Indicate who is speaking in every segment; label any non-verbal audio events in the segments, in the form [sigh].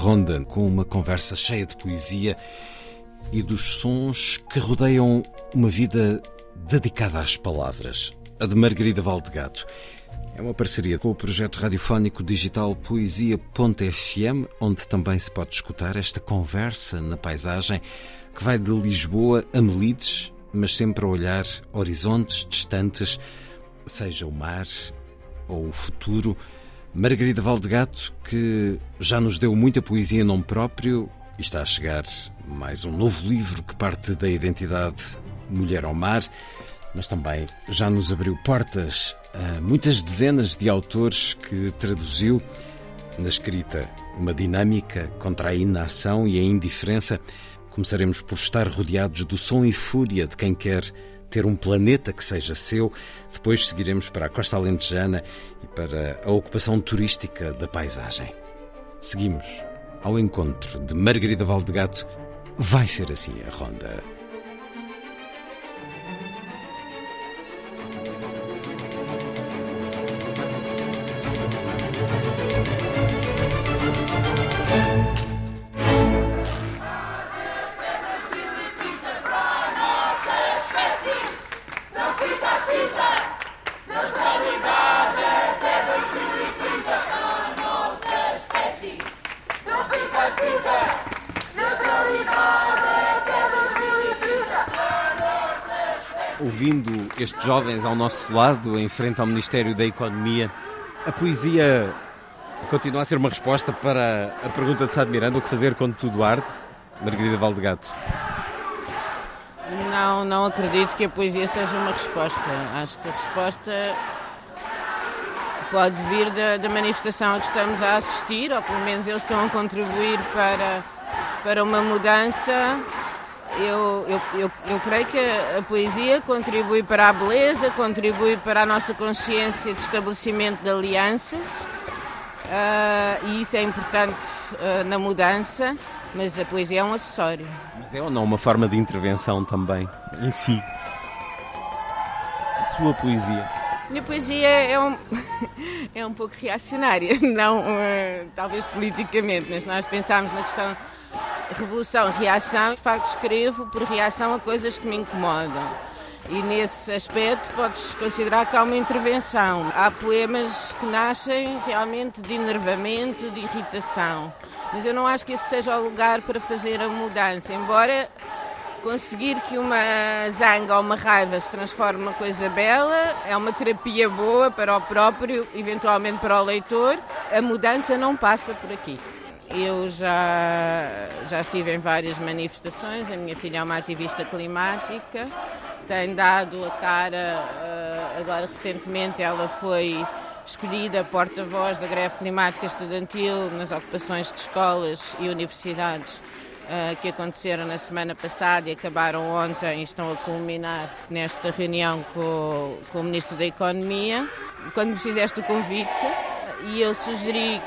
Speaker 1: Ronda com uma conversa cheia de poesia e dos sons que rodeiam uma vida dedicada às palavras. A de Margarida Valdegato. É uma parceria com o projeto radiofónico digital Poesia.fm, onde também se pode escutar esta conversa na paisagem que vai de Lisboa a Melides, mas sempre a olhar horizontes distantes, seja o mar ou o futuro. Margarida Valdegato, que já nos deu muita poesia em nome próprio, e está a chegar mais um novo livro que parte da identidade Mulher ao Mar, mas também já nos abriu portas a muitas dezenas de autores que traduziu na escrita uma dinâmica contra a inação e a indiferença. Começaremos por estar rodeados do som e fúria de quem quer ter um planeta que seja seu. Depois seguiremos para a Costa Alentejana e para a ocupação turística da paisagem. Seguimos ao encontro de Margarida Valdegato. Vai ser assim a ronda. Ouvindo estes jovens ao nosso lado, em frente ao Ministério da Economia, a poesia continua a ser uma resposta para a pergunta de Sá de Miranda: o que fazer quando tudo arde? Margarida Valdegato.
Speaker 2: Não, não acredito que a poesia seja uma resposta. Acho que a resposta pode vir da, da manifestação a que estamos a assistir, ou pelo menos eles estão a contribuir para, para uma mudança. Eu, eu, eu, eu creio que a poesia contribui para a beleza, contribui para a nossa consciência de estabelecimento de alianças, uh, e isso é importante uh, na mudança, mas a poesia é um acessório.
Speaker 1: Mas é ou não uma forma de intervenção também, em si? A sua poesia?
Speaker 2: Minha poesia é um, [laughs] é um pouco reacionária, [laughs] não uh, talvez politicamente, mas nós pensamos na questão revolução, reação, de facto escrevo por reação a coisas que me incomodam. E nesse aspecto podes considerar que há uma intervenção. Há poemas que nascem realmente de enervamento, de irritação. Mas eu não acho que esse seja o lugar para fazer a mudança, embora conseguir que uma zanga ou uma raiva se transforme numa coisa bela é uma terapia boa para o próprio, eventualmente para o leitor. A mudança não passa por aqui. Eu já, já estive em várias manifestações, a minha filha é uma ativista climática, tem dado a cara, agora recentemente ela foi escolhida porta-voz da greve climática estudantil nas ocupações de escolas e universidades que aconteceram na semana passada e acabaram ontem e estão a culminar nesta reunião com, com o Ministro da Economia. Quando me fizeste o convite, e eu sugeri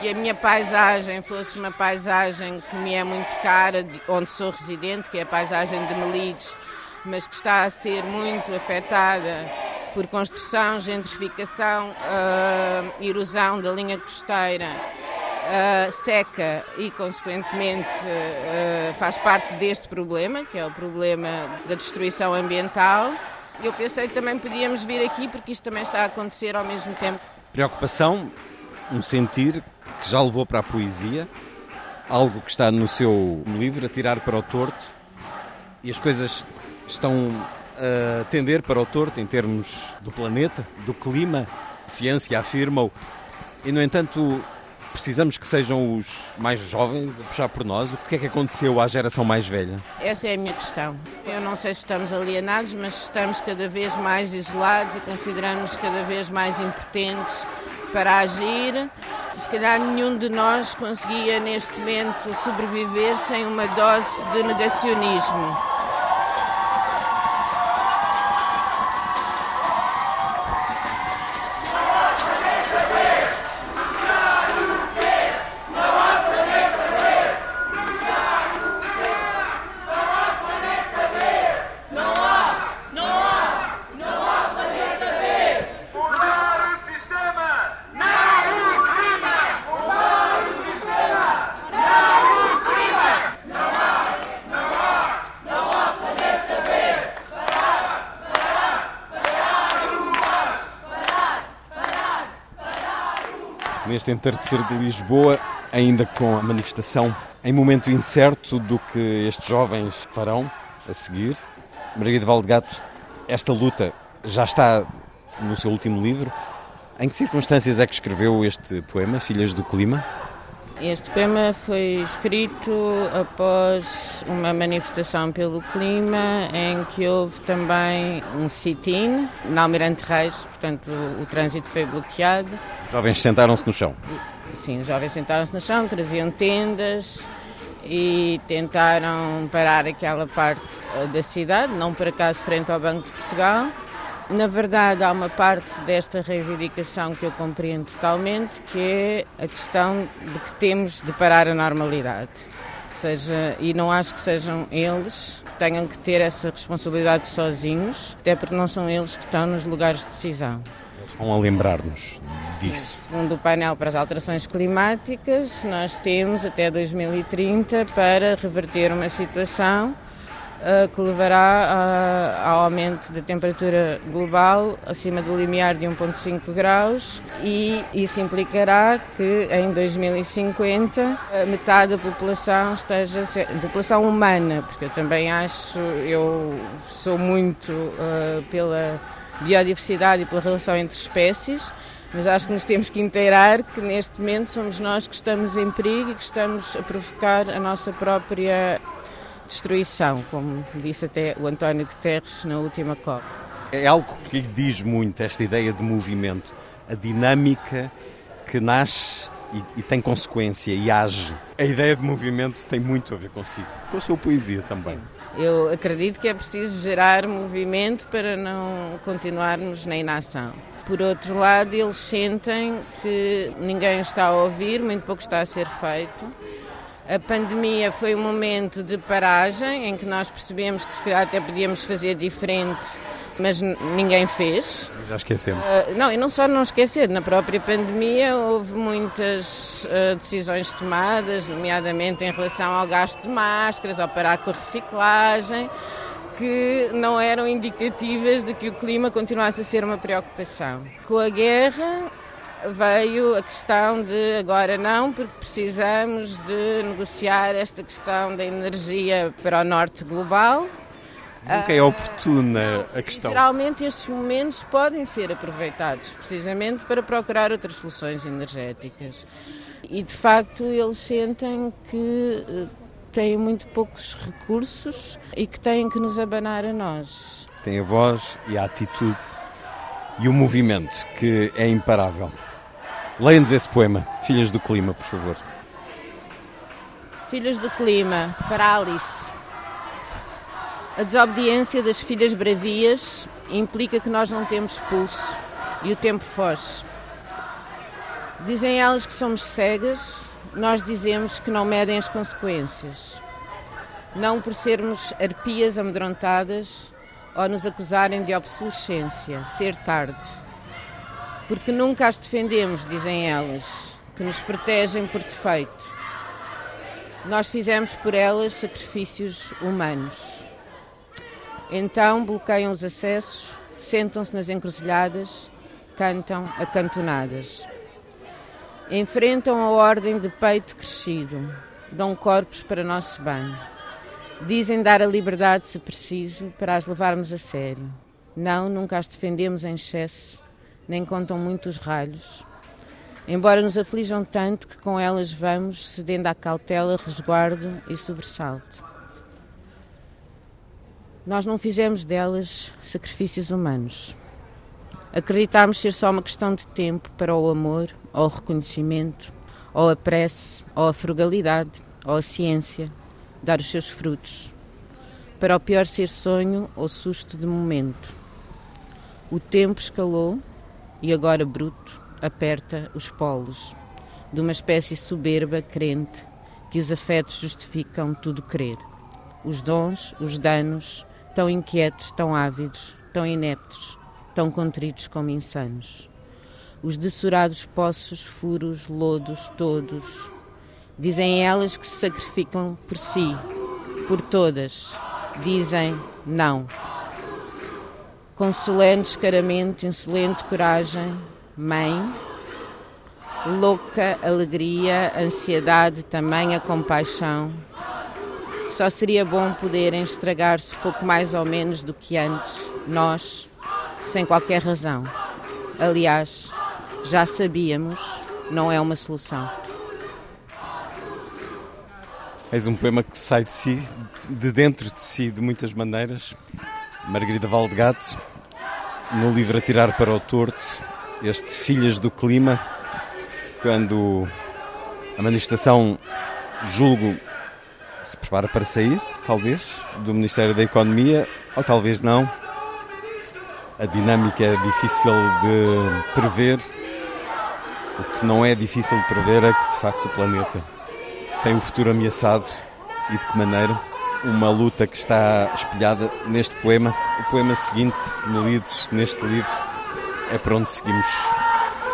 Speaker 2: que a minha paisagem fosse uma paisagem que me é muito cara, onde sou residente, que é a paisagem de Melides, mas que está a ser muito afetada por construção, gentrificação, uh, erosão da linha costeira, uh, seca e, consequentemente, uh, faz parte deste problema, que é o problema da destruição ambiental. Eu pensei que também podíamos vir aqui porque isto também está a acontecer ao mesmo tempo.
Speaker 1: Preocupação, um sentir que já levou para a poesia, algo que está no seu livro, a tirar para o torto, e as coisas estão a tender para o torto em termos do planeta, do clima, ciência afirma-o, e no entanto precisamos que sejam os mais jovens a puxar por nós. O que é que aconteceu à geração mais velha?
Speaker 2: Essa é a minha questão. Eu não sei se estamos alienados, mas estamos cada vez mais isolados e consideramos cada vez mais impotentes para agir Se calhar nenhum de nós conseguia neste momento sobreviver sem uma dose de negacionismo.
Speaker 1: Neste entardecer de Lisboa, ainda com a manifestação em momento incerto do que estes jovens farão a seguir. Margarida Valdegato, esta luta já está no seu último livro. Em que circunstâncias é que escreveu este poema, Filhas do Clima?
Speaker 2: Este poema foi escrito após uma manifestação pelo clima em que houve também um sit-in na Almirante Reis, portanto o, o trânsito foi bloqueado.
Speaker 1: Os jovens sentaram-se no chão?
Speaker 2: Sim, os jovens sentaram-se no chão, traziam tendas e tentaram parar aquela parte eh, da cidade, não por acaso frente ao Banco de Portugal na verdade, há uma parte desta reivindicação que eu compreendo totalmente, que é a questão de que temos de parar a normalidade. Seja, e não acho que sejam eles que tenham que ter essa responsabilidade sozinhos, até porque não são eles que estão nos lugares de decisão.
Speaker 1: Estão a lembrar-nos disso.
Speaker 2: Segundo o painel para as alterações climáticas, nós temos até 2030 para reverter uma situação eh, que levará ao aumento da temperatura global acima do limiar de 1,5 graus e isso implicará que em 2050 metade da população esteja população humana, porque eu também acho, eu sou muito uh, pela biodiversidade e pela relação entre espécies, mas acho que nos temos que inteirar que neste momento somos nós que estamos em perigo e que estamos a provocar a nossa própria destruição, como disse até o António Guterres na última COP.
Speaker 1: É algo que lhe diz muito esta ideia de movimento, a dinâmica que nasce e, e, tem consequência e age. A ideia de movimento tem muito a ver consigo, com a sua poesia também.
Speaker 2: Sim. Eu acredito que é preciso gerar movimento para não continuarmos na inação. Por outro lado, eles sentem que ninguém está a ouvir, muito pouco está a ser feito a pandemia foi um momento de paragem em que nós percebemos que se calhar até podíamos fazer diferente, mas ninguém fez.
Speaker 1: Já esquecemos.
Speaker 2: Uh, não, e não só não esquecer, na própria pandemia houve muitas uh, decisões tomadas, nomeadamente em relação ao gasto de máscaras, ao parar com a reciclagem, que não eram indicativas de que o clima continuasse a ser uma preocupação. Com a guerra, veio a questão de agora não, porque precisamos de negociar esta questão da energia para o norte global.
Speaker 1: Nunca é oportuna a questão.
Speaker 2: Geralmente estes momentos podem ser aproveitados precisamente para procurar outras soluções energéticas. E de facto eles sentem que eh, têm muito poucos recursos e que têm que nos abanar a nós.
Speaker 1: Tem a voz e a atitude e o movimento que é imparável. Leia-nos esse poema, Filhas do Clima, por favor.
Speaker 2: Filhas do Clima, para Alice. A desobediência das filhas bravias implica que nós não temos pulso e o tempo foge. Dizem elas que somos cegas, nós dizemos que não medem as consequências. Não por sermos arpias amedrontadas, ou nos acusarem de obsolescência, ser tarde. Porque nunca as defendemos, dizem elas, que nos protegem por defeito. Nós fizemos por elas sacrifícios humanos. Então bloqueiam os acessos, sentam-se nas encruzilhadas, cantam acantonadas. Enfrentam a ordem de peito crescido, dão corpos para nosso bem Dizem dar a liberdade, se preciso, para as levarmos a sério. Não, nunca as defendemos em excesso, nem contam muito os ralhos. Embora nos aflijam tanto que com elas vamos cedendo à cautela, resguardo e sobressalto. Nós não fizemos delas sacrifícios humanos. Acreditámos ser só uma questão de tempo para o amor ou ao reconhecimento, ou a prece, ou a frugalidade, ou a ciência, dar os seus frutos. Para o pior ser sonho ou susto de momento. O tempo escalou e agora bruto aperta os polos de uma espécie soberba crente que os afetos justificam tudo crer. Os dons, os danos, tão inquietos, tão ávidos, tão ineptos, tão contritos como insanos. Os desurados poços, furos, lodos, todos. Dizem elas que se sacrificam por si, por todas. Dizem não. Com solene descaramento, insolente coragem, mãe, louca alegria, ansiedade, tamanha compaixão. Só seria bom poderem estragar-se pouco mais ou menos do que antes, nós, sem qualquer razão. Aliás, já sabíamos, não é uma solução.
Speaker 1: Eis um poema que sai de si, de dentro de si, de muitas maneiras. Margarida Valdegato, no livro A Tirar para o Torto, este Filhas do Clima, quando a manifestação, julgo, se prepara para sair, talvez, do Ministério da Economia, ou talvez não. A dinâmica é difícil de prever. O que não é difícil de prever é que, de facto, o planeta tem um futuro ameaçado e de que maneira. Uma luta que está espelhada neste poema. O poema seguinte, Melides, neste livro, é para onde seguimos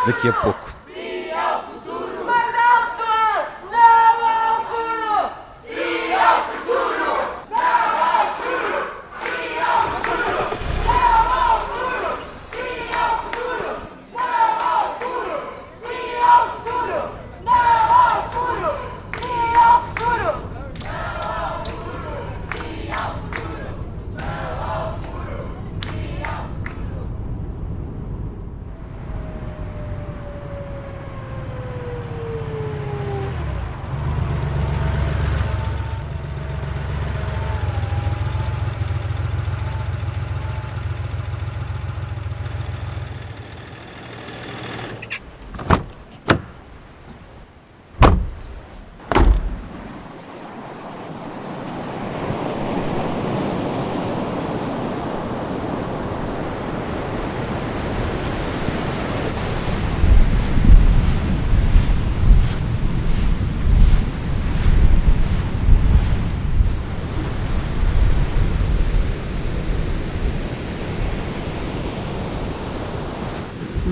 Speaker 1: daqui a pouco.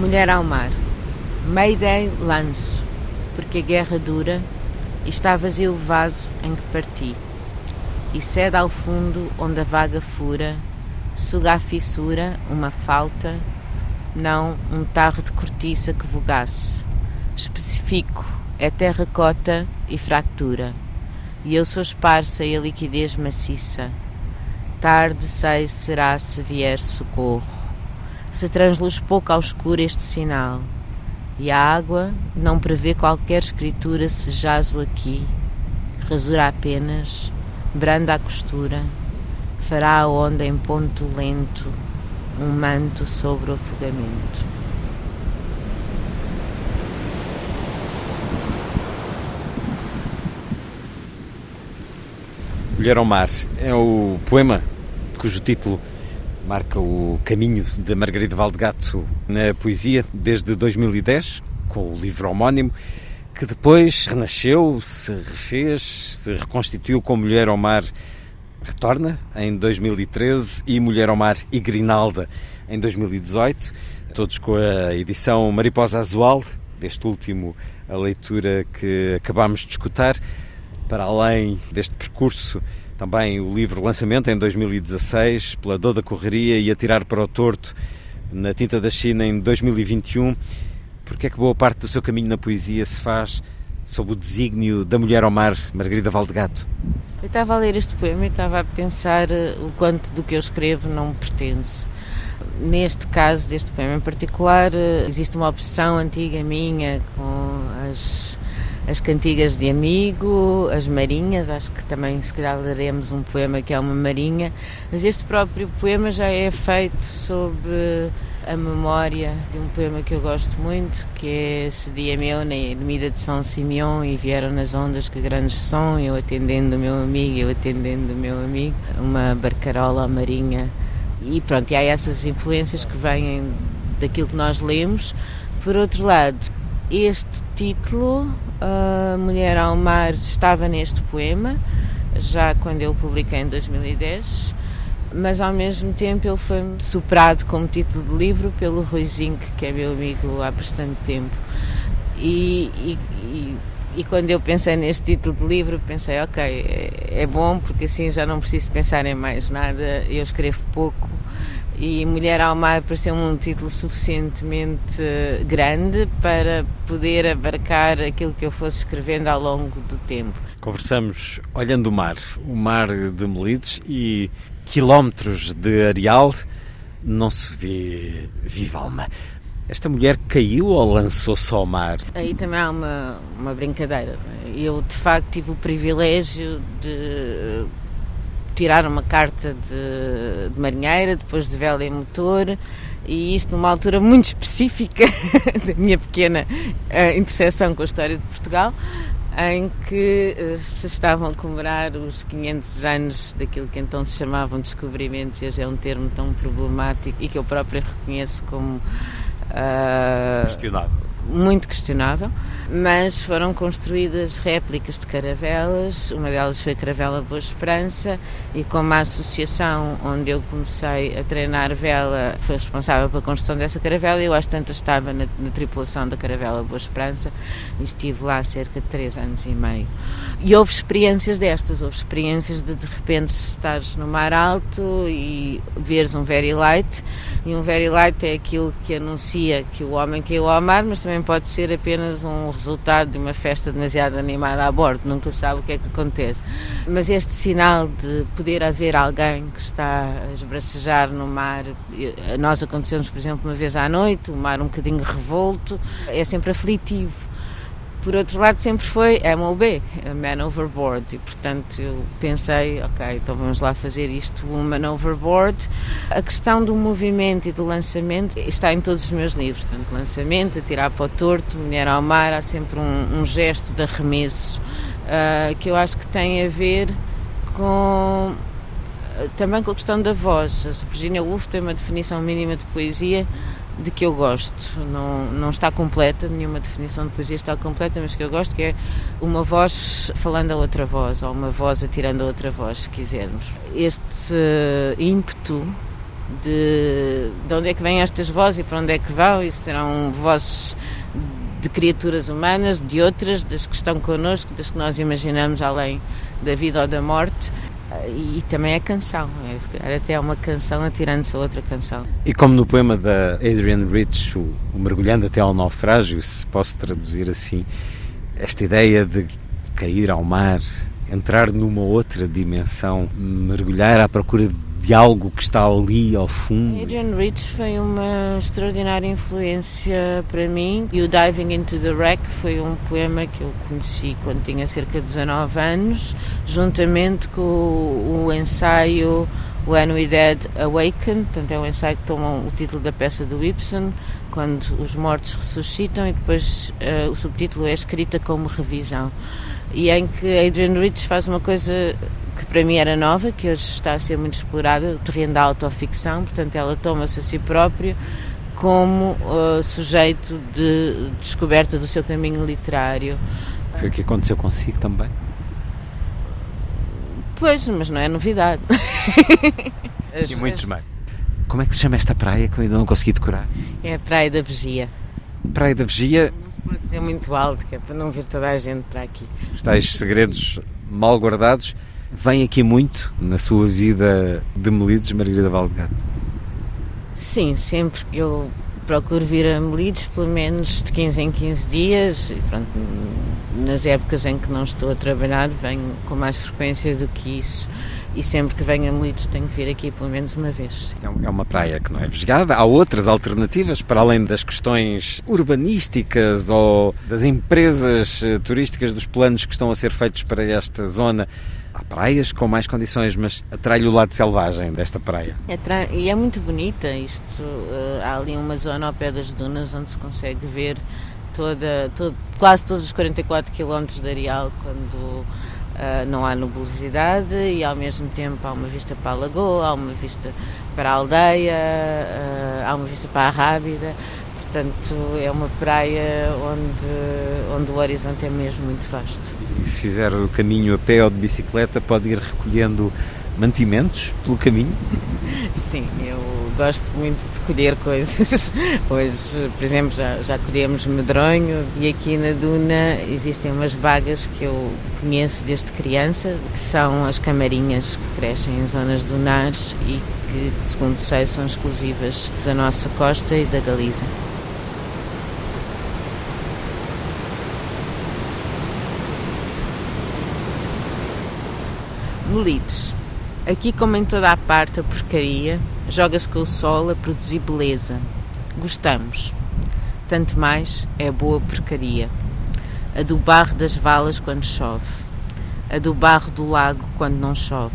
Speaker 2: Mulher ao mar. Mayday lanço, porque a guerra dura e está vazio o vaso em que parti. E cede ao fundo onde a vaga fura, suga a fissura, uma falta, não um tarro de cortiça que vogasse. Especifico, é terracota e fractura. E eu sou esparsa e a liquidez maciça. Tarde sei será se vier socorro se transluz pouco ao escuro este sinal, e a água não prevê qualquer escritura se jazo aqui, rasura apenas, branda a costura, fará a onda em ponto lento, um manto sobre o afogamento.
Speaker 1: Mulher ao Mar é o poema cujo título marca o caminho de Margarida Valdegato na poesia desde 2010, com o livro homónimo, que depois renasceu, se refez, se reconstituiu com Mulher ao Mar Retorna, em 2013, e Mulher ao Mar e Grinalda, em 2018, todos com a edição Mariposa Azual, deste último, a leitura que acabámos de escutar, para além deste percurso também o livro lançamento em 2016, pela Dor da Correria e Atirar para o Torto, na Tinta da China em 2021. Porque é que boa parte do seu caminho na poesia se faz sob o desígnio da mulher ao mar, Margarida Valdegato?
Speaker 2: Eu estava a ler este poema e estava a pensar eh, o quanto do que eu escrevo não pertence. Neste caso deste poema em particular, eh, existe uma obsessão antiga minha com as as cantigas de amigo, as marinhas, acho que também se calhar leremos um poema que é uma marinha, mas este próprio poema já é feito sobre a memória de um poema que eu gosto muito, que é Se dia meu na ermida de São Simeão e vieram nas ondas que grandes são, eu atendendo o meu amigo, eu atendendo o meu amigo, uma barcarola marinha. E pronto, e há essas influências que vêm daquilo que nós lemos. Por outro lado, este título, Mulher ao Mar, estava neste poema, já quando eu publiquei em 2010 mas ao mesmo tempo ele foi superado como título de livro pelo Rui Zinck, que é meu amigo há bastante tempo. E, e, e, e, quando eu pensei neste título de livro, pensei, ok, é, é bom porque assim já não preciso pensar em mais nada, eu escrevo pouco. E Mulher ao Mar pareceu um título suficientemente grande para poder abarcar aquilo que eu fosse escrevendo ao longo do tempo.
Speaker 1: Conversamos olhando o mar, o mar de Melides e quilómetros de areal, não se vê viva alma. Esta mulher caiu ou lançou-se ao mar?
Speaker 2: Aí também há uma, uma brincadeira. Eu, de facto, tive o privilégio de tirar uma carta de, de marinheira, depois de vela e motor, e isto numa altura muito específica [laughs] da minha pequena uh, interseção com a história de Portugal em que eh, se estavam a comemorar os 500 anos daquilo que então se chamavam descobrimentos, e hoje é um termo tão problemático e que eu própria reconheço como
Speaker 1: uh, questionável
Speaker 2: muito questionável, mas foram construídas réplicas de caravelas, uma delas foi a Caravela Boa Esperança, e como a associação onde eu comecei a treinar vela foi responsável pela construção dessa caravela, eu às tantas estava na, na tripulação da Caravela Boa Esperança e estive lá cerca de três anos e meio. E houve experiências destas, houve experiências de de repente estares no mar alto e veres um very light, e um very light é aquilo que anuncia que o homem caiu ao mar, mas também pode ser apenas um resultado de uma festa demasiado animada a bordo, nunca sabe o que é que acontece. Mas este sinal de poder haver alguém que está a esbracejar no mar, nós acontecemos, por exemplo, uma vez à noite, o mar um bocadinho revolto, é sempre aflitivo por outro lado, sempre foi MOB, Man Overboard, e portanto eu pensei, ok, então vamos lá fazer isto, Woman Overboard. A questão do movimento e do lançamento está em todos os meus livros, tanto lançamento, atirar para o torto, mulher ao mar, há sempre um, um gesto de arremesso uh, que eu acho que tem a ver com também com a questão da voz. A Virginia Woolf tem uma definição mínima de poesia de que eu gosto. Não, não está completa, nenhuma definição de poesia está completa, mas que eu gosto, que é uma voz falando a outra voz, ou uma voz atirando a outra voz, se quisermos. Este uh, ímpeto de, de onde é que vêm estas vozes e para onde é que vão, e serão vozes de criaturas humanas, de outras, das que estão connosco, das que nós imaginamos além da vida ou da morte, e também é canção, é, até é uma canção atirando-se a outra canção.
Speaker 1: E como no poema da Adrian Rich, o, o Mergulhando até ao Naufrágio, se posso traduzir assim, esta ideia de cair ao mar, entrar numa outra dimensão, mergulhar à procura de de algo que está ali ao fundo.
Speaker 2: Adrian Rich foi uma extraordinária influência para mim. E o Diving into the Wreck foi um poema que eu conheci quando tinha cerca de 19 anos, juntamente com o, ensaio When We Dead Awaken, portanto é um ensaio que toma o título da peça do Ibsen, quando os mortos ressuscitam e depois uh, o subtítulo é escrita como revisão. E em que Adrian Rich faz uma coisa que para mim era nova, que hoje está a ser muito explorada, o terreno da autoficção, portanto ela toma-se a si própria como uh, sujeito de descoberta do seu caminho literário.
Speaker 1: Foi o que aconteceu consigo também?
Speaker 2: Pois, mas não é novidade. [laughs]
Speaker 1: e muitos mais. Como é que se chama esta praia que eu ainda não consegui decorar?
Speaker 2: É a Praia da Vigia.
Speaker 1: Praia da Vigia.
Speaker 2: Não se pode dizer muito alto, que é para não vir toda a gente para aqui.
Speaker 1: Os tais segredos mal guardados Vem aqui muito na sua vida de Melides, Margarida Valdegato?
Speaker 2: Sim, sempre. Eu procuro vir a Melides pelo menos de 15 em 15 dias. Pronto, nas épocas em que não estou a trabalhar, venho com mais frequência do que isso. E sempre que venho a Melides tenho que vir aqui pelo menos uma vez.
Speaker 1: É, é uma praia que não é vesgada. Há outras alternativas, para além das questões urbanísticas ou das empresas eh, turísticas, dos planos que estão a ser feitos para esta zona. Praias com mais condições, mas atrai o lado selvagem desta praia.
Speaker 2: É e é muito bonita isto. Uh, há ali uma zona ao pé das dunas onde se consegue ver toda, todo, quase todos os 44 km de areal quando uh, não há nubosidade e ao mesmo tempo há uma vista para a lagoa, há uma vista para a aldeia, uh, há uma vista para a Rábida. Portanto, é uma praia onde, onde o horizonte é mesmo muito vasto.
Speaker 1: E se fizer o caminho a pé ou de bicicleta, pode ir recolhendo mantimentos pelo caminho? [laughs]
Speaker 2: Sim, eu gosto muito de colher coisas. [laughs] Hoje, por exemplo, já, já colhemos medronho e aqui na Duna existem umas bagas que eu conheço desde criança, que são as camarinhas que crescem em zonas dunares e que, segundo sei, são exclusivas da nossa costa e da Galiza. Melides. Aqui, como em toda a parte, a porcaria joga-se com o sol a produzir beleza. Gostamos. Tanto mais é a boa porcaria. A do barro das valas quando chove. A do barro do lago quando não chove.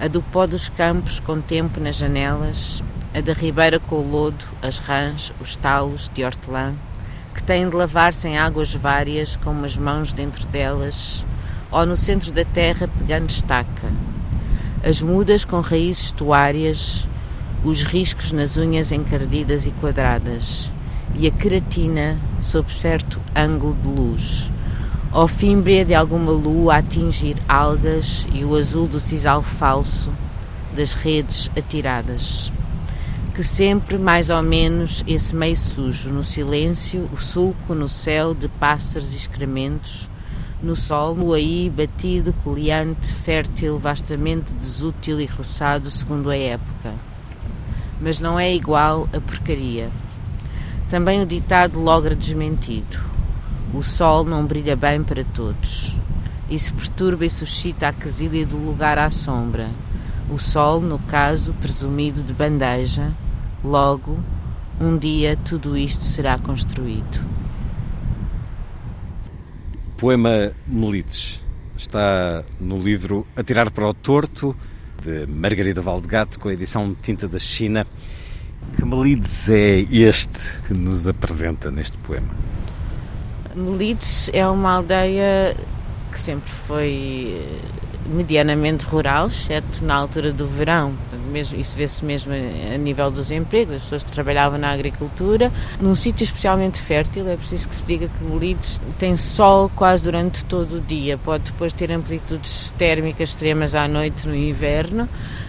Speaker 2: A do pó dos campos com tempo nas janelas. A da ribeira com o lodo, as rãs, os talos de hortelã, que têm de lavar-se em águas várias com umas mãos dentro delas, ou no centro da terra pegando estaca as mudas com raízes estuárias, os riscos nas unhas encardidas e quadradas, e a queratina sob certo ângulo de luz, a fímbria de alguma lua a atingir algas e o azul do sisal falso das redes atiradas. Que sempre, mais ou menos, esse meio sujo, no silêncio, o sulco no céu de pássaros e excrementos, no sol, no aí, batido, coleante, fértil, vastamente desútil e roçado segundo a época. Mas não é igual a porcaria. Também o ditado logra desmentido. O sol não brilha bem para todos. Isso perturba e suscita a quesilha do lugar à sombra. O sol, no caso, presumido de bandeja. Logo, um dia tudo isto será construído
Speaker 1: poema Melites está no livro Atirar para o Torto, de Margarida Valdegato, com a edição Tinta da China. Que Melides é este que nos apresenta neste poema?
Speaker 2: Melides é uma aldeia que sempre foi medianamente rural, exceto na altura do verão. Mesmo, isso vê-se mesmo a nível dos empregos, as pessoas que trabalhavam na agricultura, num sítio especialmente fértil, é preciso que se diga que Melides tem sol quase durante todo o dia, pode depois ter amplitudes térmicas extremas à noite no inverno,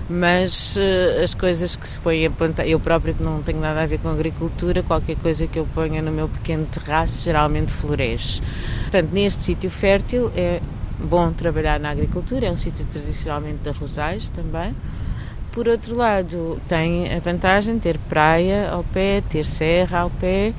Speaker 2: mas uh, as coisas que se põem a plantar, eu próprio que não tenho nada a ver com agricultura, qualquer coisa que eu ponha no meu pequeno terraço geralmente floresce. Portanto, neste sítio fértil é bom trabalhar na agricultura, é um sítio tradicionalmente de arrozais também. Por outro lado, tem a vantagem de ter praia ao pé, ter serra ao pé,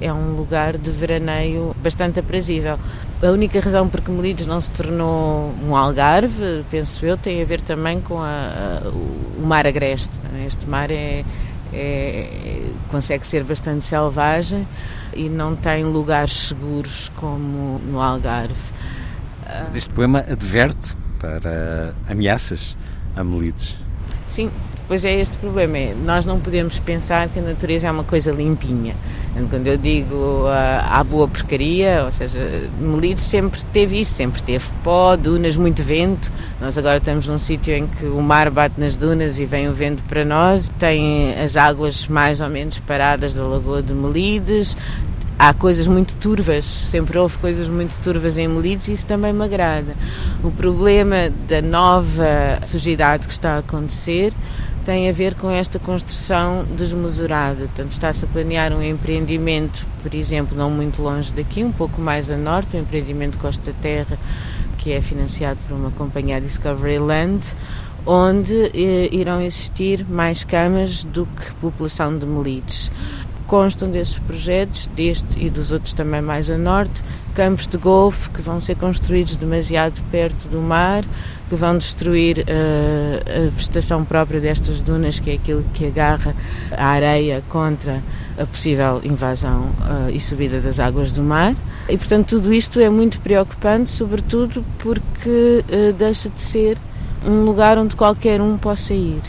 Speaker 2: é um lugar de veraneio bastante aprazível. A única razão por que Melides não se tornou um algarve, penso eu, tem a ver também com a, a, o mar agreste. Este mar é, é, consegue ser bastante selvagem e não tem lugares seguros como no Algarve.
Speaker 1: Mas este poema adverte para ameaças a Melides.
Speaker 2: Sim, pois é este problema. É, nós não podemos pensar que a natureza é uma coisa limpinha. Quando eu digo uh, há boa porcaria, ou seja, Melides sempre teve isto, sempre teve pó, dunas, muito vento. Nós agora estamos num sítio em que o mar bate nas dunas e vem o vento para nós. Tem as águas mais ou menos paradas da Lagoa de Melides, há coisas muito turvas, sempre houve coisas muito turvas em Melides e isso também me agrada. O problema da nova sujidade que está a acontecer tem a ver com esta construção desmesurada. Portanto, está-se a planear um empreendimento, por exemplo, não muito longe daqui, um pouco mais a norte, um empreendimento Costa Terra, que é financiado por uma companhia Discovery Land, onde eh, irão existir mais camas do que população de Melides constam desses projetos, deste e dos outros também mais a norte, campos de golfe que vão ser construídos demasiado perto do mar, que vão destruir uh, a vegetação própria destas dunas, que é aquilo que agarra a areia contra a possível invasão uh, e subida das águas do mar. E, portanto, tudo isto é muito preocupante, sobretudo porque uh, deixa de ser um lugar onde qualquer um possa ir.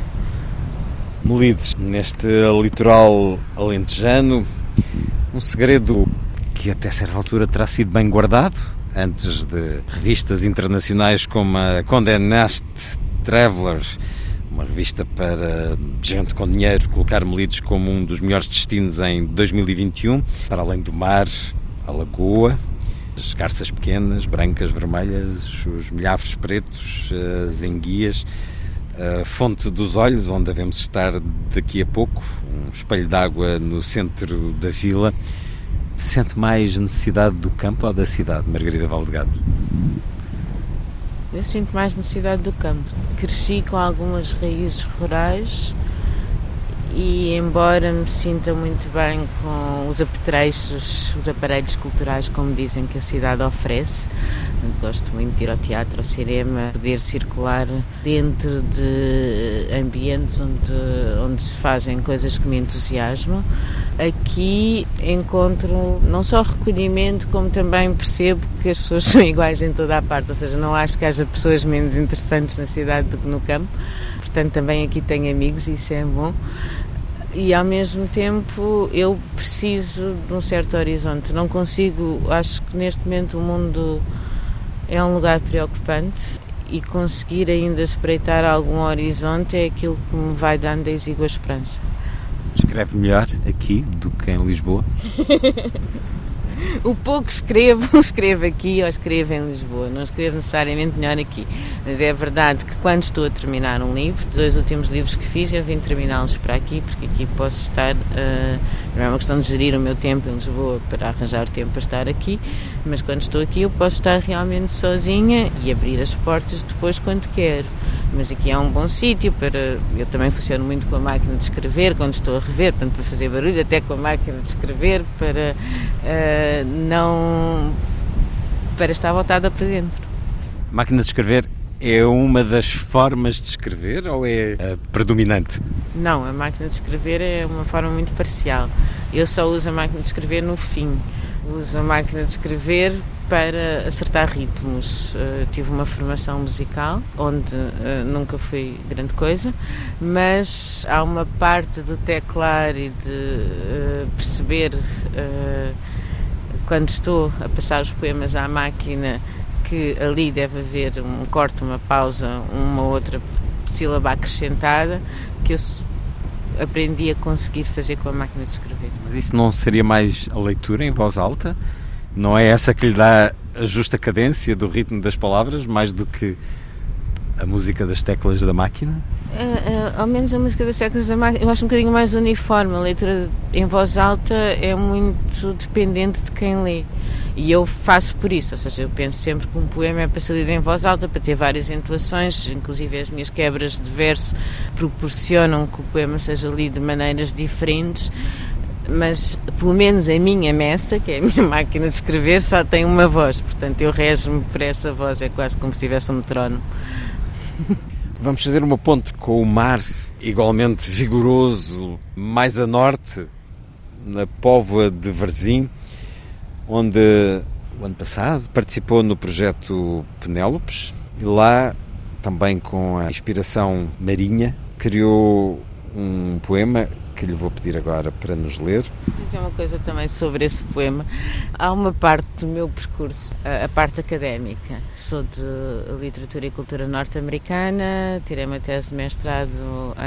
Speaker 1: Melides, neste litoral alentejano, um segredo que até certa altura terá sido bem guardado, antes de revistas internacionais como a Condé Nast Traveler, uma revista para gente com dinheiro, colocar Melides como um dos melhores destinos em 2021, para além do mar, a lagoa, as garças pequenas, brancas, vermelhas, os milhares pretos, as enguias, a Fonte dos Olhos, onde devemos estar daqui a pouco, um espelho d'água no centro da vila. Sente mais necessidade do campo ou da cidade, Margarida Valdegado?
Speaker 2: Eu sinto mais necessidade do campo. Cresci com algumas raízes rurais e embora me sinta muito bem com os apetrechos, os aparelhos culturais, como dizem que a cidade oferece, gosto muito de ir ao teatro, ao cinema, poder circular dentro de ambientes onde, onde se fazem coisas que me entusiasmam. Aqui encontro não só recolhimento, como também percebo que as pessoas [laughs] são iguais em toda a parte, ou seja, não acho que haja pessoas menos interessantes na cidade do que no campo. Portanto, também aqui tenho amigos e isso é bom e ao mesmo tempo eu preciso de um certo horizonte. Não consigo, acho que neste momento o mundo é um lugar preocupante e conseguir ainda espreitar algum horizonte é aquilo que me vai dando a exígua esperança.
Speaker 1: Escreve melhor aqui do que em Lisboa? [laughs]
Speaker 2: o pouco escrevo, [laughs] escrevo aqui ou escrevo em Lisboa, não escrevo necessariamente melhor aqui. Mas é verdade que quando estou a terminar um livro, os dois últimos livros que fiz, eu vim terminá-los para aqui, porque aqui posso estar. Uh, não é uma questão de gerir o meu tempo em Lisboa para arranjar tempo para estar aqui, mas quando estou aqui eu posso estar realmente sozinha e abrir as portas depois quando quero. Mas aqui é um bom sítio para. Eu também funciono muito com a máquina de escrever quando estou a rever, portanto, para fazer barulho, até com a máquina de escrever, para. Uh, não para estar voltada para dentro.
Speaker 1: Máquina de escrever é uma das formas de escrever ou é a predominante?
Speaker 2: Não, a máquina de escrever é uma forma muito parcial. Eu só uso a máquina de escrever no fim. Uso a máquina de escrever para acertar ritmos. Uh, tive uma formação musical, onde uh, nunca foi grande coisa, mas há uma parte do teclar e de uh, perceber quando estou a passar os poemas à máquina, que ali deve haver um corte, uma pausa, uma outra sílaba acrescentada, que eu aprendi a conseguir fazer com a máquina de escrever.
Speaker 1: Mas isso não seria mais a leitura em voz alta? Não é essa que lhe dá a justa cadência do ritmo das palavras, mais do que a música das teclas da máquina?
Speaker 2: Uh, uh, ao menos a música das teclas da máquina, eu acho um bocadinho mais uniforme. A leitura em voz alta é muito dependente de quem lê. E eu faço por isso, ou seja, eu penso sempre que um poema é para ser lido em voz alta, para ter várias entoações, inclusive as minhas quebras de verso proporcionam que o poema seja lido de maneiras diferentes mas pelo menos a minha messa, que é a minha [laughs] máquina de escrever, só tem uma voz, portanto eu rejo-me por essa voz, é quase como se tivesse um metrónomo. [laughs]
Speaker 1: Vamos fazer uma ponte com o mar, igualmente vigoroso, mais a norte, na Póvoa de Varzim, onde o ano passado participou no projeto Penélopes e lá, também com a inspiração marinha, criou um poema que lhe vou pedir agora para nos ler.
Speaker 2: Dizer uma coisa também sobre esse poema. Há uma parte do meu percurso, a parte académica. Sou de literatura e cultura norte-americana, tirei uma tese de mestrado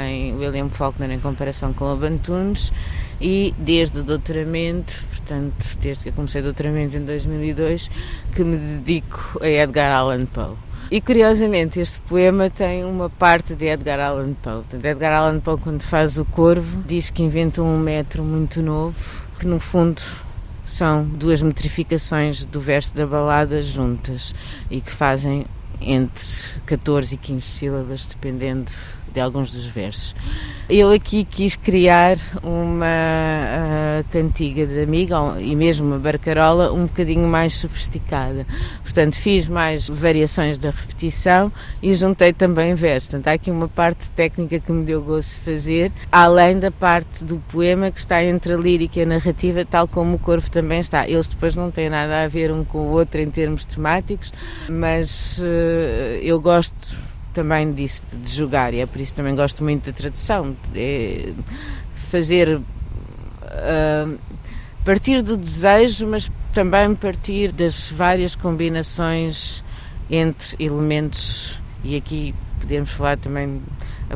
Speaker 2: em William Faulkner em comparação com o Antunes e desde o doutoramento, portanto, desde que comecei o doutoramento em 2002, que me dedico a Edgar Allan Poe. E curiosamente, este poema tem uma parte de Edgar Allan Poe. Edgar Allan Poe, quando faz o Corvo, diz que inventa um metro muito novo, que no fundo são duas metrificações do verso da balada juntas e que fazem entre 14 e 15 sílabas, dependendo de alguns dos versos. Eu aqui quis criar uma uh, cantiga de amiga e mesmo uma barcarola um bocadinho mais sofisticada. Portanto, fiz mais variações da repetição e juntei também versos. Portanto, há aqui uma parte técnica que me deu gosto de fazer, além da parte do poema que está entre a lírica e a narrativa, tal como o Corvo também está. Eles depois não têm nada a ver um com o outro em termos temáticos, mas uh, eu gosto também disso, de jogar, e é por isso também gosto muito da tradução, é fazer uh, partir do desejo, mas também partir das várias combinações entre elementos, e aqui podemos falar também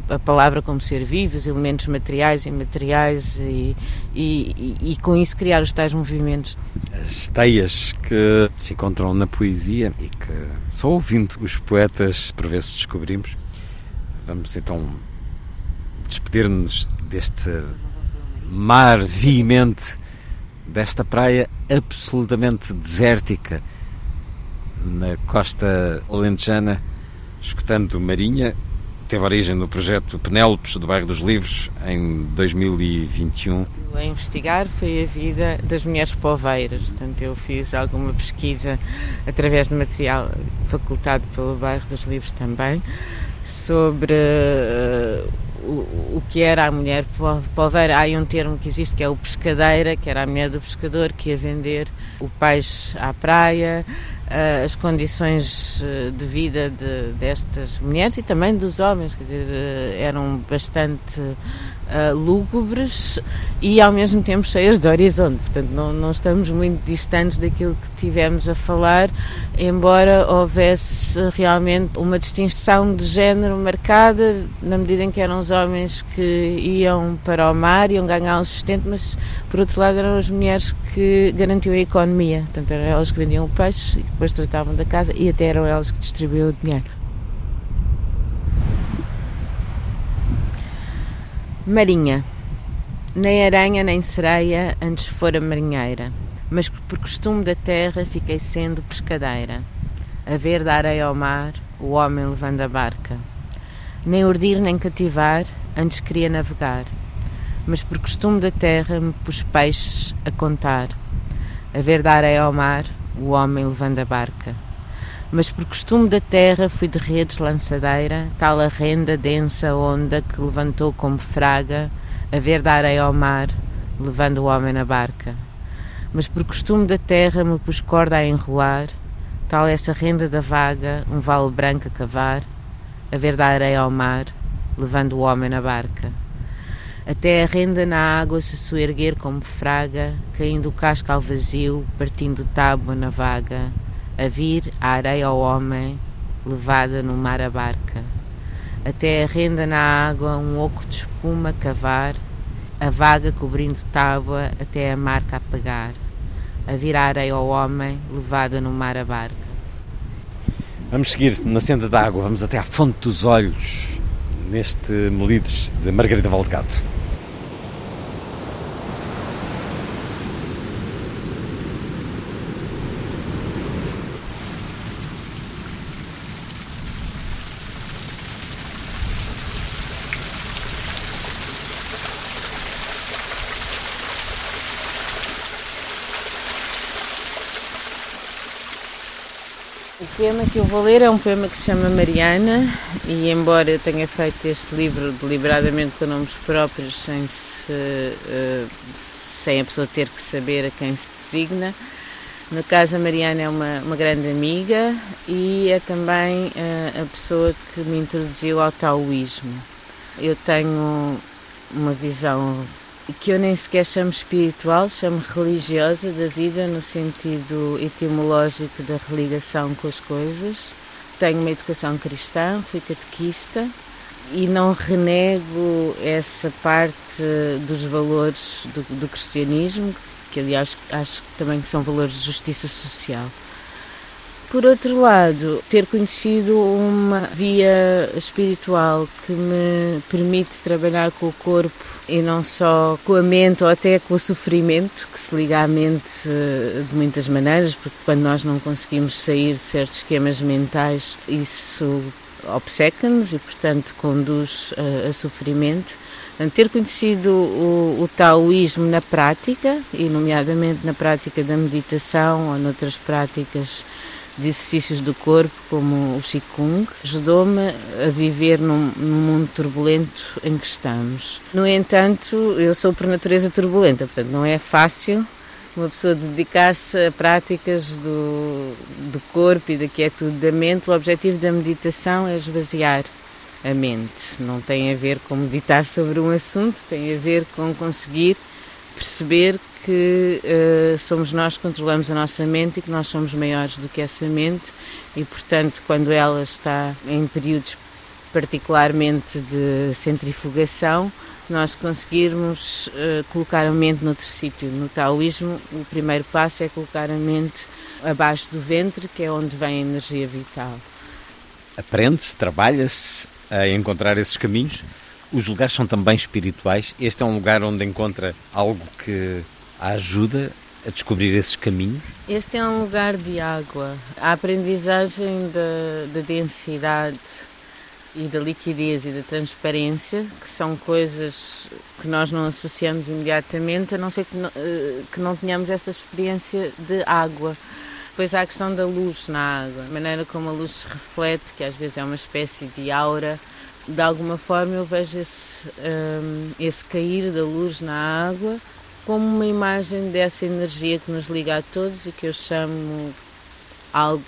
Speaker 2: a, a palavra como ser vivo, os elementos materiais e imateriais, e, e, e, e com isso criar os tais movimentos.
Speaker 1: As teias que se encontram na poesia e que só ouvindo os poetas por vezes descobrimos. Vamos então despedir-nos deste mar veemente, desta praia absolutamente desértica na costa alentejana, escutando Marinha, teve origem no projeto Penélopes do Bairro dos Livros em 2021.
Speaker 2: A investigar foi a vida das mulheres poveiras, portanto eu fiz alguma pesquisa através de material facultado pelo Bairro dos Livros também sobre uh, o, o que era a mulher poveira. Há um termo que existe que é o pescadeira, que era a mulher do pescador que ia vender o peixe à praia, uh, as condições eh, de vida de, destas mulheres e também dos homens, quer dizer, uh, eram bastante uh, lúgubres e ao mesmo tempo cheias de horizonte. Portanto, não, não estamos muito distantes daquilo que tivemos a falar, embora houvesse realmente uma distinção de género marcada, na medida em que eram os homens que iam para o mar, iam ganhar um sustento, mas por outro lado eram as mulheres que garantiam a economia. Portanto, eram elas que vendiam o peixe e depois tratavam da casa e até eram elas que distribuíam o dinheiro. Marinha. Nem aranha nem sereia antes fora marinheira, mas por costume da terra fiquei sendo pescadeira. A ver da areia ao mar, o homem levando a barca. Nem urdir nem cativar, antes queria navegar, mas por costume da terra me pus peixes a contar. A ver da areia ao mar, o homem levando a barca mas por costume da terra fui de redes lançadeira, tal a renda densa onda que levantou como fraga, a ver da areia ao mar, levando o homem na barca. Mas por costume da terra me pus corda a enrolar, tal essa renda da vaga, um vale branco a cavar, a ver da areia ao mar, levando o homem na barca. Até a renda na água se soerguer como fraga, caindo o casco ao vazio, partindo tábua na vaga, a vir a areia ao homem, levada no mar a barca. Até a renda na água, um oco de espuma cavar, a vaga cobrindo tábua até a marca apagar. A vir a areia ao homem, levada no mar a barca.
Speaker 1: Vamos seguir na senda d'água, vamos até à fonte dos olhos, neste Melides de Margarida Valdegato.
Speaker 2: Poema que eu vou ler é um poema que se chama Mariana e embora eu tenha feito este livro deliberadamente com nomes próprios sem, se, uh, sem a pessoa ter que saber a quem se designa, no caso a Mariana é uma, uma grande amiga e é também uh, a pessoa que me introduziu ao taoísmo. Eu tenho uma visão que eu nem sequer chamo espiritual, chamo religiosa da vida no sentido etimológico da religação com as coisas. Tenho uma educação cristã, fui catequista e não renego essa parte dos valores do, do cristianismo, que aliás acho também que são valores de justiça social. Por outro lado, ter conhecido uma via espiritual que me permite trabalhar com o corpo e não só com a mente ou até com o sofrimento, que se liga à mente eh, de muitas maneiras, porque quando nós não conseguimos sair de certos esquemas mentais, isso obceca-nos e, portanto, conduz a, a sofrimento. Portanto, ter conhecido o, o taoísmo na prática, e nomeadamente na prática da meditação ou noutras práticas de exercícios do corpo, como o Qigong, ajudou-me a viver num, num, mundo turbulento em que estamos. No entanto, eu sou por natureza turbulenta, portanto, não é fácil uma pessoa dedicar-se a práticas do, do corpo e da quietude da mente. O objetivo da meditação é esvaziar a mente. Não tem a ver com meditar sobre um assunto, tem a ver com conseguir perceber que uh, somos nós que controlamos a nossa mente e que nós somos maiores do que essa mente e, portanto, quando ela está em períodos particularmente de centrifugação, nós conseguirmos uh, colocar a mente noutro sítio. No taoísmo, o primeiro passo é colocar a mente abaixo do ventre, que é onde vem a energia vital.
Speaker 1: Aprende-se, trabalha-se a encontrar esses caminhos. Os lugares são também espirituais. Este é um lugar onde encontra algo que a ajuda a descobrir esses caminhos?
Speaker 2: Este é um lugar de água. A aprendizagem da, da densidade e da liquidez e da transparência, que são coisas que nós não associamos imediatamente, a não ser que não, eh, que não tenhamos essa experiência de água. Depois há a questão da luz na água, a maneira como a luz se reflete, que às vezes é uma espécie de aura. De alguma forma eu vejo esse, um, esse cair da luz na água como uma imagem dessa energia que nos liga a todos e que eu chamo algo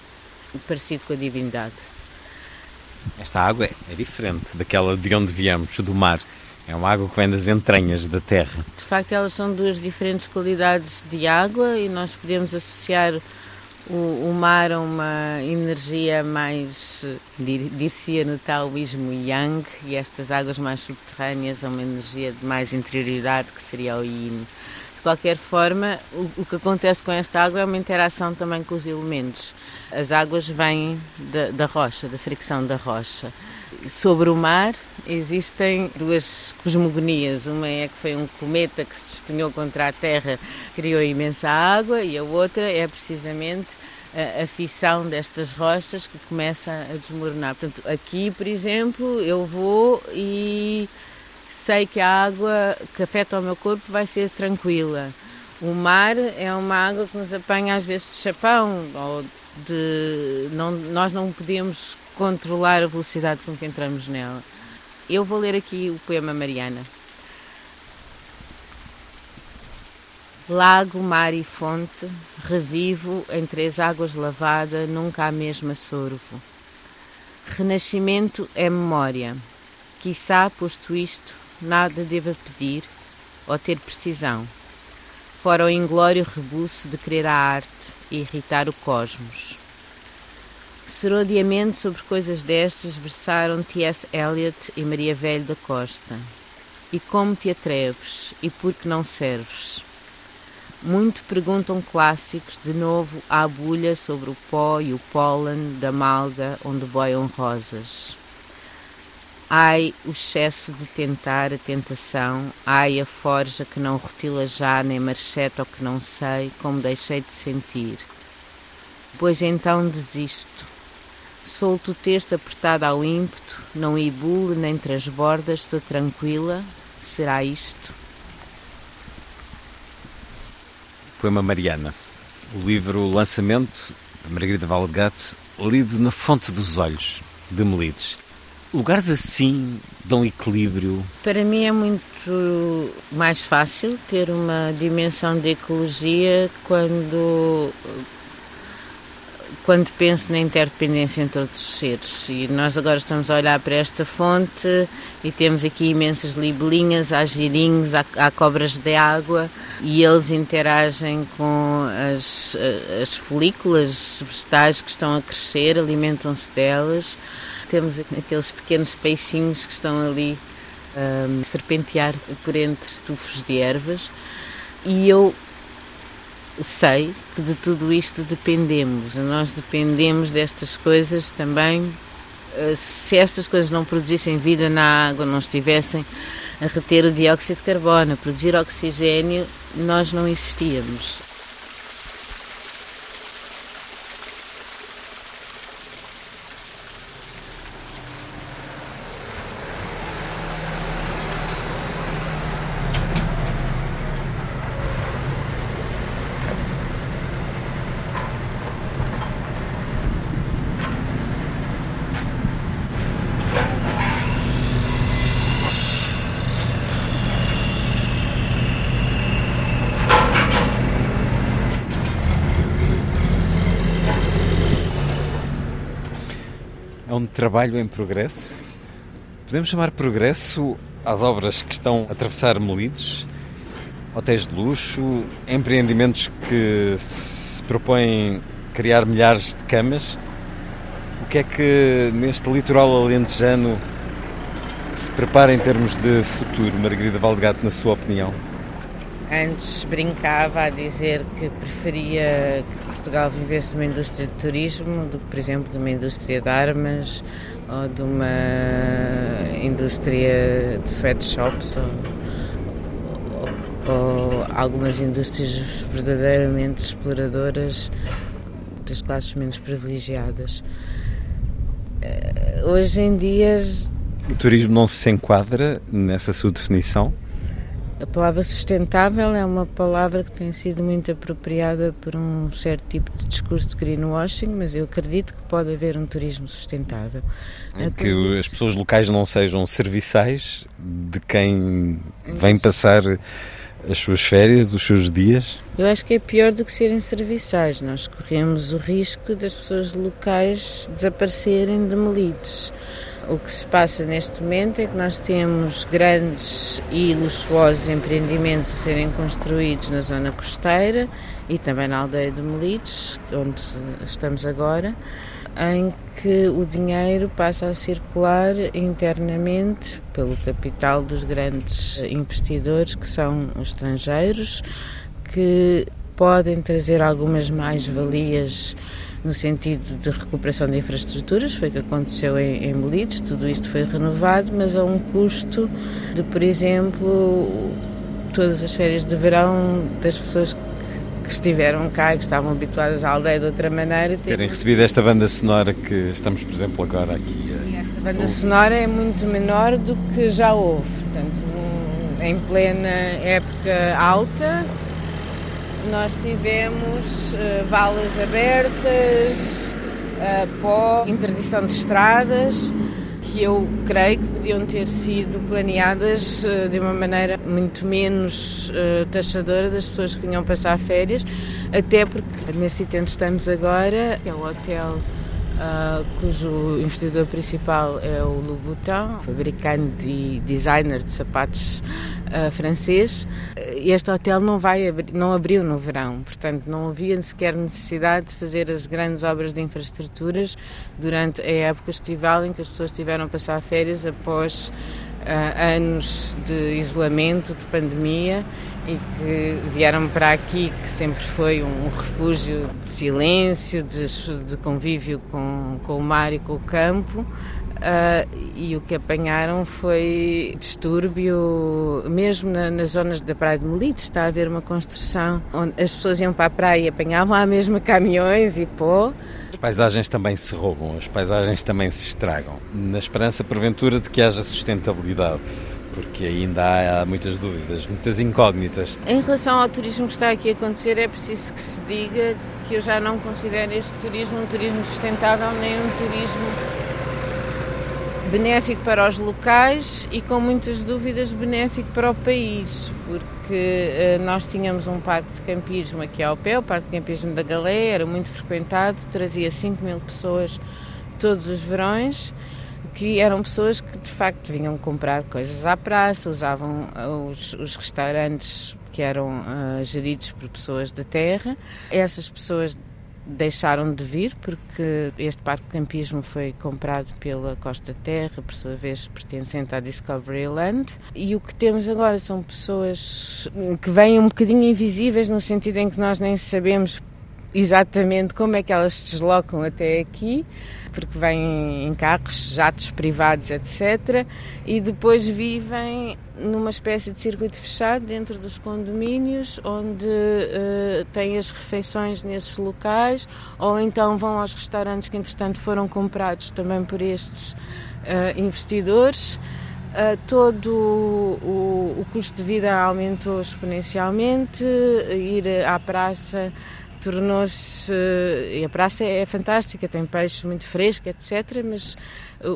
Speaker 2: parecido com a divindade.
Speaker 1: Esta água é diferente daquela de onde viemos, do mar. É uma água que vem das entranhas da terra.
Speaker 2: De facto, elas são duas diferentes qualidades de água e nós podemos associar o, o mar a uma energia mais, dir-se-ia no taoísmo, yang, e estas águas mais subterrâneas a uma energia de mais interioridade, que seria o yin. De qualquer forma, o, que acontece com esta água é uma interação também com os elementos. As águas vêm da, da rocha, da fricção da rocha. Sobre o mar existem duas cosmogonias. Uma é que foi um cometa que se despenhou contra a Terra, criou imensa água, e a outra é precisamente a, a fissão destas rochas que começa a desmoronar. Portanto, aqui, por exemplo, eu vou e sei que a água que afeta o meu corpo vai ser tranquila. O mar é uma água que nos apanha às vezes de chapão, ou de não, nós não podemos controlar a velocidade com que entramos nela. Eu vou ler aqui o poema Mariana. Lago, mar e fonte, revivo em três águas lavada, nunca a mesma sorvo. Renascimento é memória. Quissá, posto isto, nada deva pedir ou ter precisão, fora o inglório rebuço de querer a arte e irritar o cosmos. Serodiamente sobre coisas destas versaram T.S. Eliot e Maria Velho da Costa. E como te atreves e por que não serves? Muito perguntam clássicos de novo à bulha sobre o pó e o pólen da malga onde boiam rosas. Ai, o excesso de tentar a tentação, ai, a forja que não rotila já, nem marcheta o que não sei, como deixei de sentir. Pois então desisto. Solto o texto apertado ao ímpeto, não ibule nem transborda, estou tranquila, será isto?
Speaker 1: Poema Mariana, o livro Lançamento, de Margarida Valgato, lido na fonte dos olhos, de Melides. Lugares assim dão equilíbrio?
Speaker 2: Para mim é muito mais fácil ter uma dimensão de ecologia quando quando penso na interdependência entre outros seres. E nós agora estamos a olhar para esta fonte e temos aqui imensas libelinhas, há girinhos, há, há cobras de água e eles interagem com as, as folículas vegetais que estão a crescer, alimentam-se delas temos aqueles pequenos peixinhos que estão ali um, a serpentear por entre tufos de ervas e eu sei que de tudo isto dependemos. Nós dependemos destas coisas também. Eh, se estas coisas não produzissem vida na água, não estivessem a reter o dióxido de carbono, a produzir oxigênio, nós não existíamos.
Speaker 1: Trabalho em progresso? Podemos chamar progresso às obras que estão a atravessar Melides, hotéis de luxo, empreendimentos que se propõem criar milhares de camas. O que é que neste litoral alentejano se prepara em termos de futuro, Margarida Valdegato, na sua opinião?
Speaker 2: Antes brincava a dizer que preferia que Portugal vivesse de uma indústria de turismo do que, por exemplo, de uma indústria de armas ou de uma indústria de sweatshops ou, ou, algumas indústrias verdadeiramente exploradoras das classes menos privilegiadas. Eh, hoje em dia.
Speaker 1: O turismo não se enquadra nessa sua definição?
Speaker 2: A palavra sustentável é uma palavra que tem sido muito apropriada por um certo tipo de discurso de greenwashing, mas eu acredito que pode haver um turismo sustentável.
Speaker 1: Que as pessoas locais não sejam serviçais de quem vem passar as suas férias, os seus dias?
Speaker 2: Eu acho que é pior do que serem serviçais. Nós corremos o risco das pessoas locais desaparecerem demolidos. O que se passa neste momento é que nós temos grandes e luxuosos empreendimentos a serem construídos na zona costeira e também na aldeia de Melides, onde estamos agora, em que o dinheiro passa a circular internamente pelo capital dos grandes investidores, que são os estrangeiros, que podem trazer algumas mais-valias no sentido de recuperação de infraestruturas, foi o que aconteceu em, em Melides, tudo isto foi renovado, mas a um custo de, por exemplo, todas as férias de verão das pessoas que estiveram cá e que estavam habituadas à aldeia de outra maneira.
Speaker 1: Terem recebido esta banda sonora que estamos, por exemplo, agora aqui
Speaker 2: a... E esta banda sonora é muito menor do que já houve. Portanto, em plena época alta, nós tivemos uh, valas abertas, uh, pó, interdição de estradas, que eu creio que podiam ter sido planeadas uh, de uma maneira muito menos taxadora das pessoas que vinham passar férias, até porque neste sítio estamos agora é o hotel Uh, cujo investidor principal é o Louboutin, fabricante e designer de sapatos uh, francês. Este hotel não, vai abri não abriu no verão, portanto não havia sequer necessidade de fazer as grandes obras de infraestruturas durante a época estival em que as pessoas tiveram a passar férias após uh, anos de isolamento, de pandemia e que vieram para aqui, que sempre foi um refúgio de silêncio, de, de convívio com, com o mar e com o campo. Uh, e o que apanharam foi distúrbio, mesmo na, nas zonas da Praia de Melite, está a haver uma construção onde as pessoas iam para a praia e apanhavam a mesma caminhões e pó.
Speaker 1: As paisagens também se roubam, as paisagens também se estragam, na esperança, porventura, de que haja sustentabilidade porque ainda há muitas dúvidas, muitas incógnitas.
Speaker 2: Em relação ao turismo que está aqui a acontecer, é preciso que se diga que eu já não considero este turismo um turismo sustentável nem um turismo benéfico para os locais e com muitas dúvidas benéfico para o país, porque uh, nós tínhamos um parque de campismo aqui ao pé, o Parque de Campismo da Galé, era muito frequentado, trazia 5 mil pessoas todos os verões que eram pessoas que de facto vinham comprar coisas à praça, usavam uh, os, os restaurantes que eram uh, geridos por pessoas da terra. Essas pessoas deixaram de vir porque este parque de campismo foi comprado pela Costa Terra, por sua vez pertencente à Discovery Land. E o que temos agora são pessoas que vêm um bocadinho invisíveis no sentido em que nós nem sabemos exatamente como é que elas se deslocam até aqui porque vêm em carros, jatos privados, etc. E depois vivem numa espécie de circuito fechado dentro dos condomínios, onde uh, têm as refeições nesses locais, ou então vão aos restaurantes que, entretanto, foram comprados também por estes uh, investidores. Uh, todo o, o, custo de vida aumentou exponencialmente, ir à praça tornou-se. E a praça é fantástica, tem peixe muito fresco, etc. Mas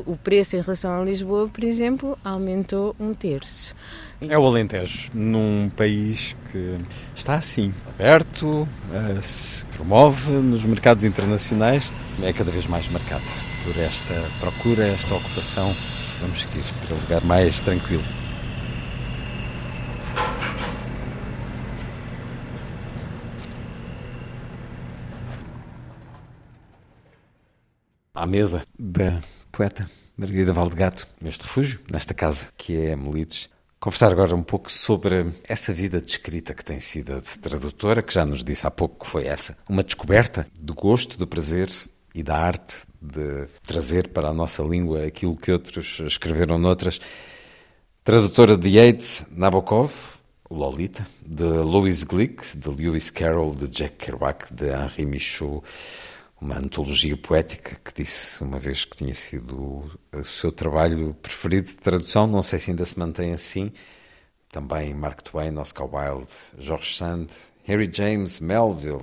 Speaker 2: o preço em relação a Lisboa, por exemplo, aumentou um terço.
Speaker 1: É o Alentejo, num país que está assim, aberto, se promove nos mercados internacionais, é cada vez mais marcado. por esta procura, esta ocupação. Vamos seguir para um lugar mais tranquilo. À mesa da poeta Margarida Valdegato, neste refúgio, nesta casa que é Melides. Conversar agora um pouco sobre essa vida descrita que tem sido de tradutora, que já nos disse há pouco que foi essa. Uma descoberta do gosto, do prazer e da arte de trazer para a nossa língua aquilo que outros escreveram noutras. Tradutora de Yeats, Nabokov, Lolita, de Louis Glick, de Lewis Carroll, de Jack Kerouac, de Henri Michaud, uma antologia poética que disse uma vez que tinha sido o seu trabalho preferido de tradução, não sei se ainda se mantém assim. Também Mark Twain, Oscar Wilde, George Sand, Harry James, Melville,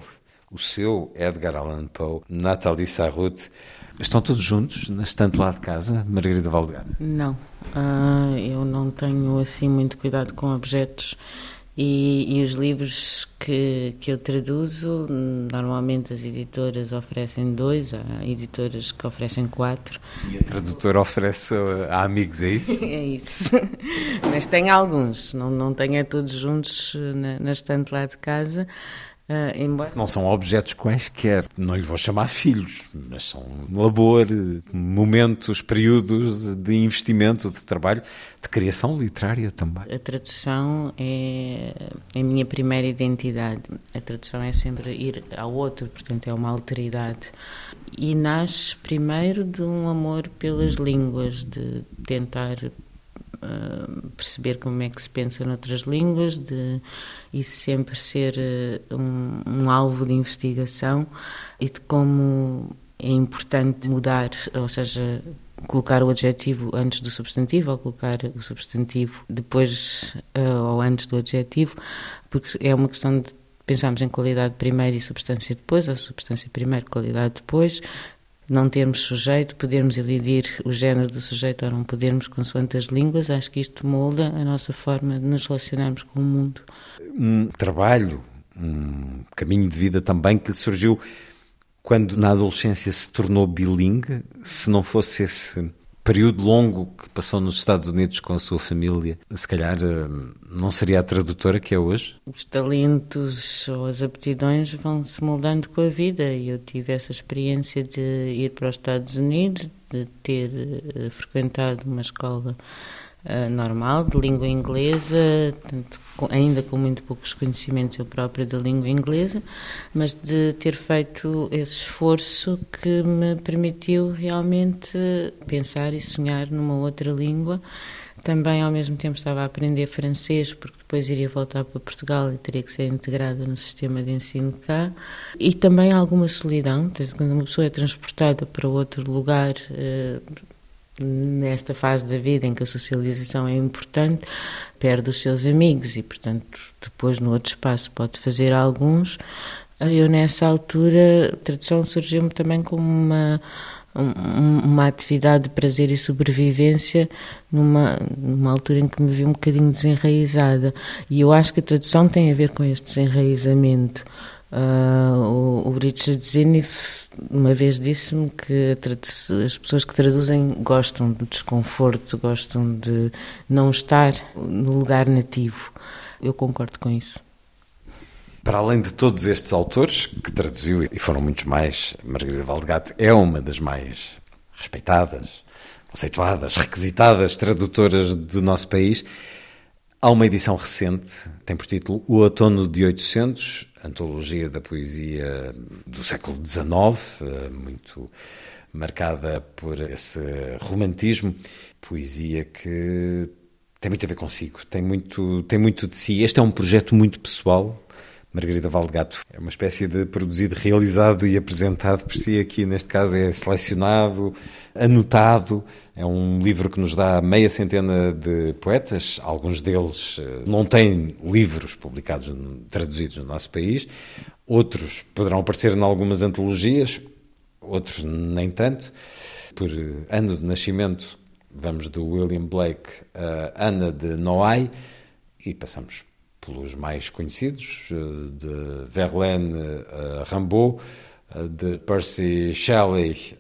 Speaker 1: o seu Edgar Allan Poe, Nathalie Sarraute. Estão todos juntos na estante lá de casa, Margarida Valdegato?
Speaker 2: Não, uh, eu não tenho assim muito cuidado com objetos e, e, os livros que, que eu traduzo, normalmente as editoras oferecem dois, há editoras que oferecem quatro.
Speaker 1: E a tradutora oferece a amigos, é isso? [laughs]
Speaker 2: é isso. Mas tem alguns, não, não tenho é todos juntos na, na estante lá de casa. Uh, embora...
Speaker 1: Não são objetos quaisquer, não lhe vou chamar filhos, mas são labor, momentos, períodos de investimento, de trabalho, de criação literária também.
Speaker 2: A tradução é a minha primeira identidade. A tradução é sempre ir ao outro, portanto é uma alteridade. E nasce primeiro de um amor pelas línguas, de tentar uh, perceber como é que se pensa noutras línguas, de isso sempre ser uh, um, um, alvo de investigação e de como é importante mudar, ou seja, colocar o adjetivo antes do substantivo ou colocar o substantivo depois uh, ou antes do adjetivo, porque é uma questão de pensarmos em qualidade primeiro e substância depois, ou substância primeiro, qualidade depois, não termos sujeito, podermos elidir o género do sujeito ou não podermos, consoante as línguas, acho que isto molda a nossa forma de nos relacionarmos com o mundo.
Speaker 1: Um trabalho, um caminho de vida também que lhe surgiu quando na adolescência se tornou bilingue, se não fosse esse período longo que passou nos Estados Unidos com a sua família, se calhar eh, não seria a tradutora que é hoje?
Speaker 2: Os talentos ou as aptidões vão se moldando com a vida eu tive essa experiência de ir para os Estados Unidos, de ter uh, frequentado uma escola uh, normal de língua inglesa, tanto, ainda com muito poucos conhecimentos eu própria da língua inglesa, mas de ter feito esse esforço que me permitiu realmente pensar e sonhar numa outra língua. Também, ao mesmo tempo, estava a aprender francês, porque depois iria voltar para Portugal e teria que ser integrada no sistema de ensino cá. E também alguma solidão, quando uma pessoa é transportada para outro lugar, eh, nesta fase da vida em que a socialização é importante, perde os seus amigos e, portanto, depois no outro espaço pode fazer alguns. Eu, nessa altura, a tradução surgiu-me também como uma, uma atividade de prazer e sobrevivência numa, numa altura em que me vi um bocadinho desenraizada. E eu acho que a tradução tem a ver com esse desenraizamento. Uh, o, Richard Zinif uma vez disse-me que as pessoas que traduzem gostam do desconforto, gostam de não estar no lugar nativo. Eu concordo com isso.
Speaker 1: Para além de todos estes autores que traduziu, e foram muitos mais, Margarida Valdegato é uma das mais respeitadas, conceituadas, requisitadas tradutoras do nosso país. Há uma edição recente, tem por título O Outono de 800, antologia da poesia do século XIX, eh, muito marcada por esse romantismo, poesia que tem muito a ver consigo, tem muito, tem muito de si. Este é um projeto muito pessoal. Margarida Valdegato é uma espécie de produzido, realizado e apresentado por si. Aqui, neste caso, é selecionado, anotado. É um livro que nos dá meia centena de poetas. Alguns deles eh, não têm livros publicados, traduzidos no nosso país. Outros poderão aparecer em algumas antologias, outros nem tanto. Por ano de nascimento, vamos do William Blake a Ana de Noailles e passamos pelos mais conhecidos, eh, de Verlaine a Rimbaud, de Percy Shelley,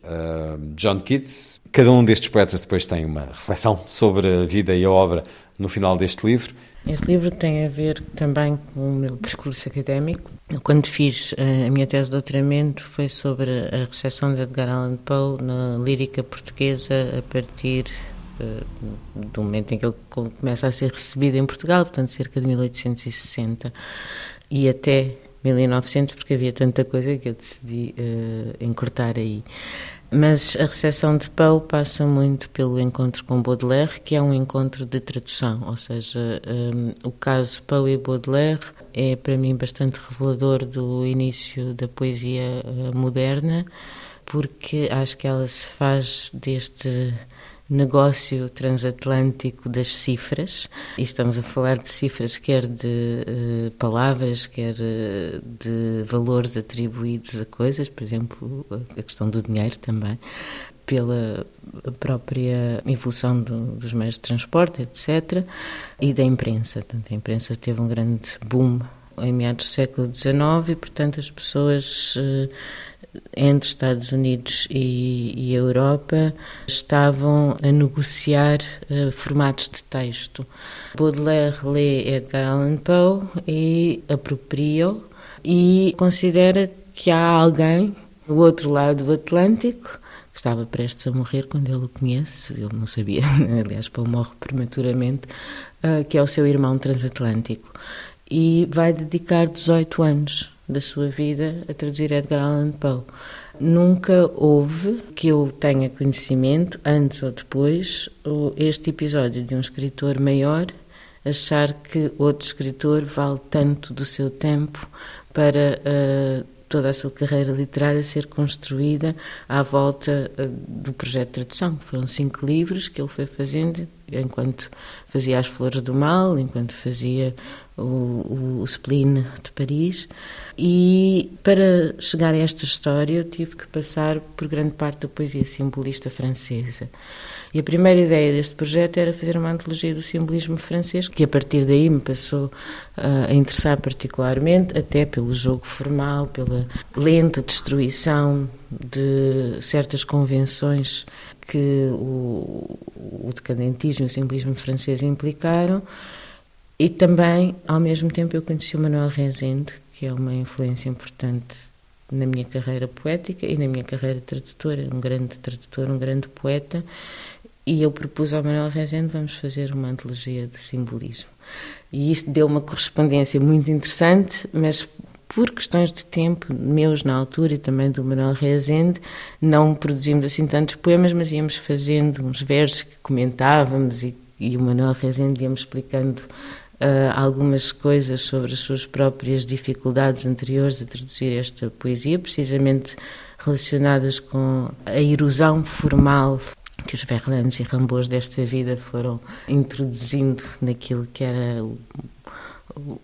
Speaker 1: John Keats. Cada um destes poetas depois tem uma reflexão sobre a vida e a obra no final deste livro.
Speaker 2: Este livro tem a ver também com o meu percurso académico. Quando fiz a minha tese de doutoramento foi sobre a recepção de Edgar Allan Poe na lírica portuguesa a partir do momento em que ele começa a ser recebido em Portugal, portanto cerca de 1860 e até 1900, porque havia tanta coisa que eu decidi uh, encurtar aí. Mas a recepção de Poe passa muito pelo encontro com Baudelaire, que é um encontro de tradução, ou seja, um, o caso Poe e Baudelaire é para mim bastante revelador do início da poesia moderna, porque acho que ela se faz deste negócio transatlântico das cifras, e estamos a falar de cifras quer de uh, palavras, quer uh, de valores atribuídos a coisas, por exemplo, a questão do dinheiro também, pela própria evolução do, dos meios de transporte, etc., e da imprensa. Portanto, a imprensa teve um grande boom em meados do século XIX e, portanto, as pessoas uh, entre Estados Unidos e, e Europa estavam a negociar uh, formatos de texto. Baudelaire lê Edgar Allan Poe e apropria-o e considera que há alguém do outro lado do Atlântico que estava prestes a morrer quando ele o conhece, ele não sabia, [laughs] aliás, Poe morre prematuramente, uh, que é o seu irmão transatlântico. E vai dedicar 18 anos da sua vida a traduzir Edgar Allan Poe. Nunca houve, que eu tenha conhecimento, antes ou depois, este episódio de um escritor maior achar que outro escritor vale tanto do seu tempo para uh, toda a sua carreira literária ser construída à volta uh, do projeto de tradução. Foram cinco livros que ele foi fazendo enquanto fazia As Flores do Mal, enquanto fazia o, o Spleen de Paris. E para chegar a esta história, eu tive que passar por grande parte da poesia simbolista francesa. E a primeira ideia deste projeto era fazer uma antologia do simbolismo francês, que a partir daí me passou uh, a interessar particularmente, até pelo jogo formal, pela lenta destruição de certas convenções que o, o decadentismo e o simbolismo francês implicaram. E também, ao mesmo tempo, eu conheci o Manuel Rezende, que é uma influência importante na minha carreira poética e na minha carreira tradutora, um grande tradutor, um grande poeta, e eu propus ao Manuel Rezende, vamos fazer uma antologia de simbolismo. E isto deu uma correspondência muito interessante, mas por questões de tempo, meus na altura e também do Manuel Rezende, não produzimos assim tantos poemas, mas íamos fazendo uns versos que comentávamos e, e o Manuel Rezende ia-me explicando uh, algumas coisas sobre as suas próprias dificuldades anteriores a traduzir esta poesia, precisamente relacionadas com a erosão formal que os Verlaines e Rambos desta vida foram introduzindo naquilo que era o,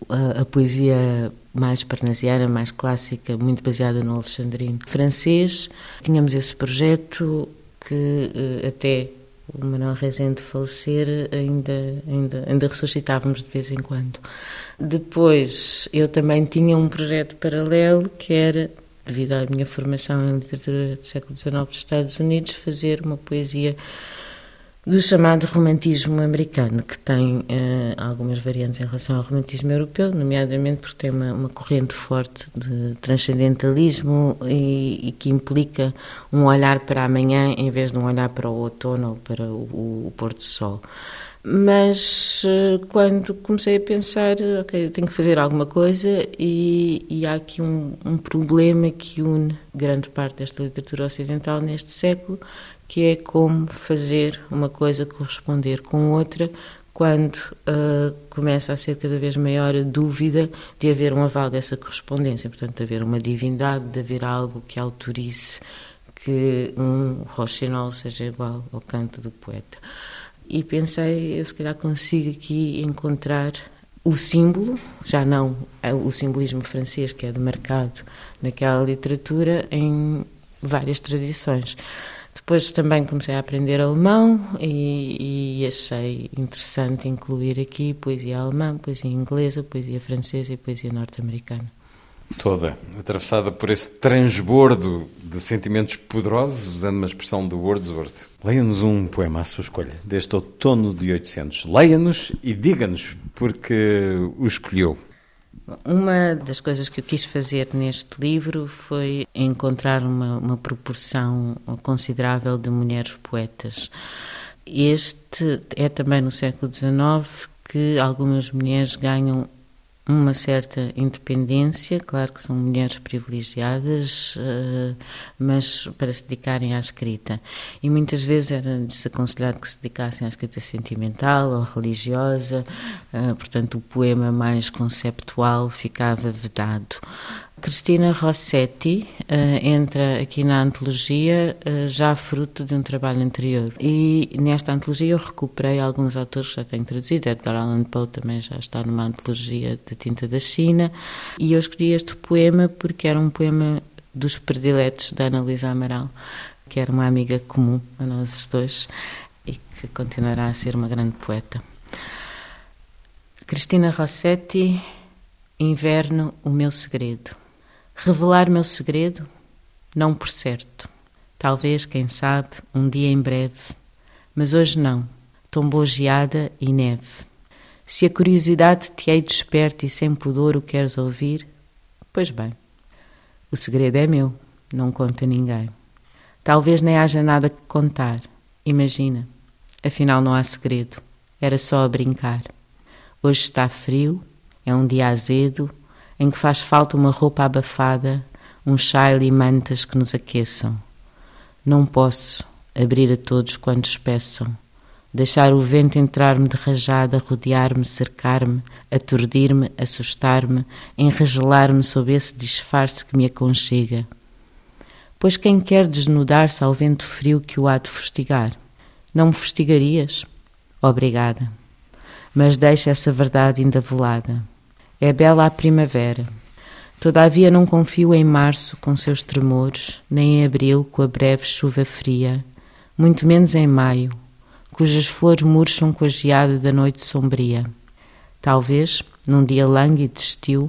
Speaker 2: a, a, poesia mais parnasiana, mais clássica, muito baseada no alexandrino francês. Tínhamos esse projeto que uh, até o Manuel Rezende falecer, ainda, ainda, ainda ressuscitávamos de vez em quando. Depois, eu também tinha um projeto paralelo que era, devido à minha formação em literatura do século XIX dos Estados Unidos, fazer uma poesia do chamado romantismo americano, que tem uh, algumas variantes em relação ao romantismo europeu, nomeadamente porque tem uma, uma corrente forte de transcendentalismo e, e, que implica um olhar para amanhã em vez de um olhar para o outono ou para o, o pôr do sol. Mas uh, quando comecei a pensar, ok, tenho que fazer alguma coisa e, e há aqui um, um problema que une grande parte desta literatura ocidental neste século, que é como fazer uma coisa corresponder com outra quando uh, começa a ser cada vez maior a dúvida de haver um aval dessa correspondência, portanto, de haver uma divindade, de haver algo que autorize que um roxinol seja igual ao canto do poeta. E pensei, eu se calhar consigo aqui encontrar o símbolo, já não o simbolismo francês que é demarcado naquela literatura, em várias tradições. Depois também comecei a aprender alemão e, e, achei interessante incluir aqui poesia alemã, poesia inglesa, poesia francesa e poesia norte-americana.
Speaker 1: Toda, atravessada por esse transbordo de sentimentos poderosos, usando uma expressão de Wordsworth. Leia-nos um poema à sua escolha, deste outono de 800. Leia-nos e diga-nos porque o escolheu.
Speaker 2: Uma das coisas que eu quis fazer neste livro foi encontrar uma, uma proporção considerável de mulheres poetas. Este é também no século XIX que algumas mulheres ganham uma certa independência, claro que são mulheres privilegiadas, eh, mas para se dedicarem à escrita. E muitas vezes era desaconselhado que se dedicassem à escrita sentimental ou religiosa, eh, portanto, o poema mais conceptual ficava vedado. Cristina Rossetti uh, entra aqui na antologia uh, já fruto de um trabalho anterior. E nesta antologia eu recuperei alguns autores que já tenho traduzido. Edgar Allan Poe também já está numa antologia de tinta da China. E eu escolhi este poema porque era um poema dos prediletos da Ana Luísa Amaral, que era uma amiga comum a nós dois e que continuará a ser uma grande poeta. Cristina Rossetti, Inverno, o meu segredo. Revelar meu segredo? Não por certo. Talvez, quem sabe, um dia em breve. Mas hoje não. Tombou geada e neve. Se a curiosidade te hei desperta e sem pudor o queres ouvir, pois bem. O segredo é meu, não conta ninguém. Talvez nem haja nada que contar. Imagina. Afinal, não há segredo. Era só a brincar. Hoje está frio, é um dia azedo em que faz falta uma roupa abafada, um chale e mantas que nos aqueçam. Não posso abrir a todos quantos peçam, deixar o vento entrar-me de rajada, rodear-me, cercar-me, aturdir-me, assustar-me, enregelar-me sob esse disfarce que me aconchega. Pois quem quer desnudar-se ao vento frio que o há de fustigar? Não me fustigarias? Obrigada. Mas deixa essa verdade ainda velada. É bela a primavera. Todavia não confio em março com seus tremores, nem em abril com a breve chuva fria, muito menos em maio, cujas flores murcham com a geada da noite sombria. Talvez, num dia lânguido de estio,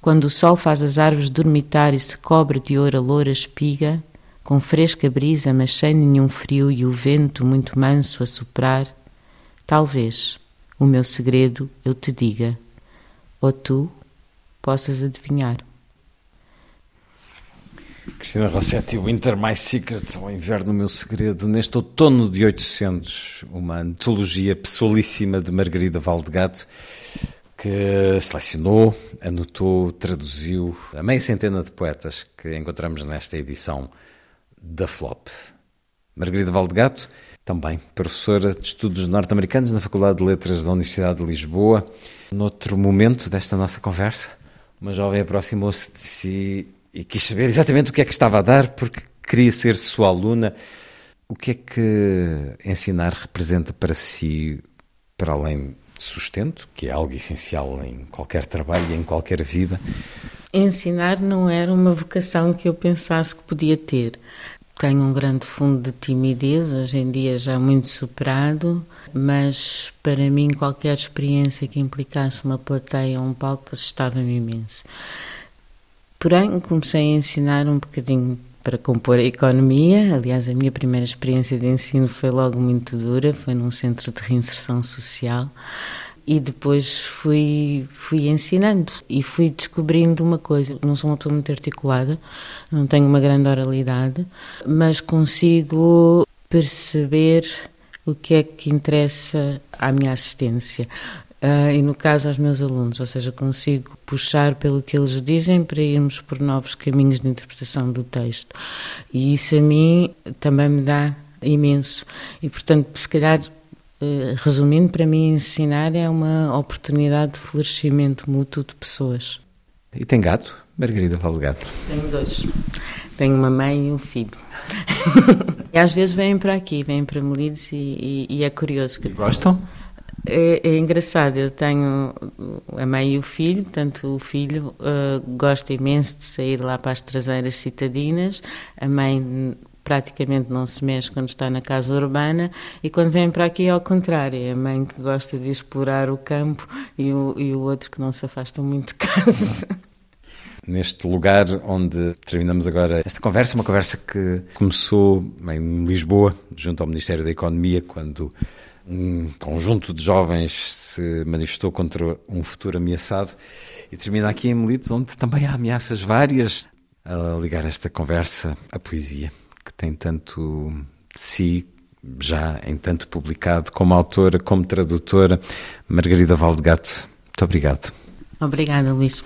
Speaker 2: quando o sol faz as árvores dormitar e se cobre de ouro a loura espiga, com fresca brisa, mas sem nenhum frio e o vento muito manso a soprar, talvez o meu segredo eu te diga ou tu possas adivinhar.
Speaker 1: Cristina Rossetti, Winter My Secret, o inverno meu segredo, neste outono de 800, uma antologia pessoalíssima de Margarida Valdegato, que selecionou, anotou, traduziu a meia centena de poetas que encontramos nesta edição da Flop. Margarida Valdegato, também professora de estudos norte-americanos na Faculdade de Letras da Universidade de Lisboa, Noutro momento desta nossa conversa, uma jovem aproximou-se de si e quis saber exatamente o que é que estava a dar, porque queria ser sua aluna. O que é que ensinar representa para si, para além de sustento, que é algo essencial em qualquer trabalho e em qualquer vida?
Speaker 2: Ensinar não era uma vocação que eu pensasse que podia ter. Tenho um grande fundo de timidez, hoje em dia já muito superado, mas para mim qualquer experiência que implicasse uma plateia ou um palco assustava-me imenso. Porém, comecei a ensinar um bocadinho para compor a economia. Aliás, a minha primeira experiência de ensino foi logo muito dura, foi num centro de reinserção social. E depois fui, fui ensinando e fui descobrindo uma coisa. Não sou uma pessoa muito articulada, não tenho uma grande oralidade, mas consigo perceber o que é que interessa à minha assistência. Uh, e no caso aos meus alunos, ou seja, consigo puxar pelo que eles dizem para irmos por novos caminhos de interpretação do texto. E isso a mim também me dá imenso. E portanto, se calhar, resumindo, para mim ensinar é uma oportunidade de florescimento mútuo de pessoas.
Speaker 1: E tem gato? Margarida fala gato.
Speaker 2: Tenho dois. Tenho uma mãe e um filho. [laughs] e às vezes vêm para aqui, vêm para Melides e, e, e é curioso.
Speaker 1: Que... Gostam?
Speaker 2: É, é, engraçado, eu tenho a mãe e o filho, portanto o filho uh, gosta imenso de sair lá para as traseiras citadinas, a mãe praticamente não se mexe quando está na casa urbana e quando vem para aqui é ao contrário, é a mãe que gosta de explorar o campo e o, e o outro que não se afasta muito de casa.
Speaker 1: neste lugar onde terminamos agora esta conversa, uma conversa que começou em Lisboa, junto ao Ministério da Economia, quando um conjunto de jovens se manifestou contra um futuro ameaçado e termina aqui em Melides, onde também há ameaças várias a ligar esta conversa à poesia, que tem tanto de si, já em tanto publicado, como autora, como tradutora, Margarida Valdegato. Muito obrigado.
Speaker 3: Obrigada, Luís.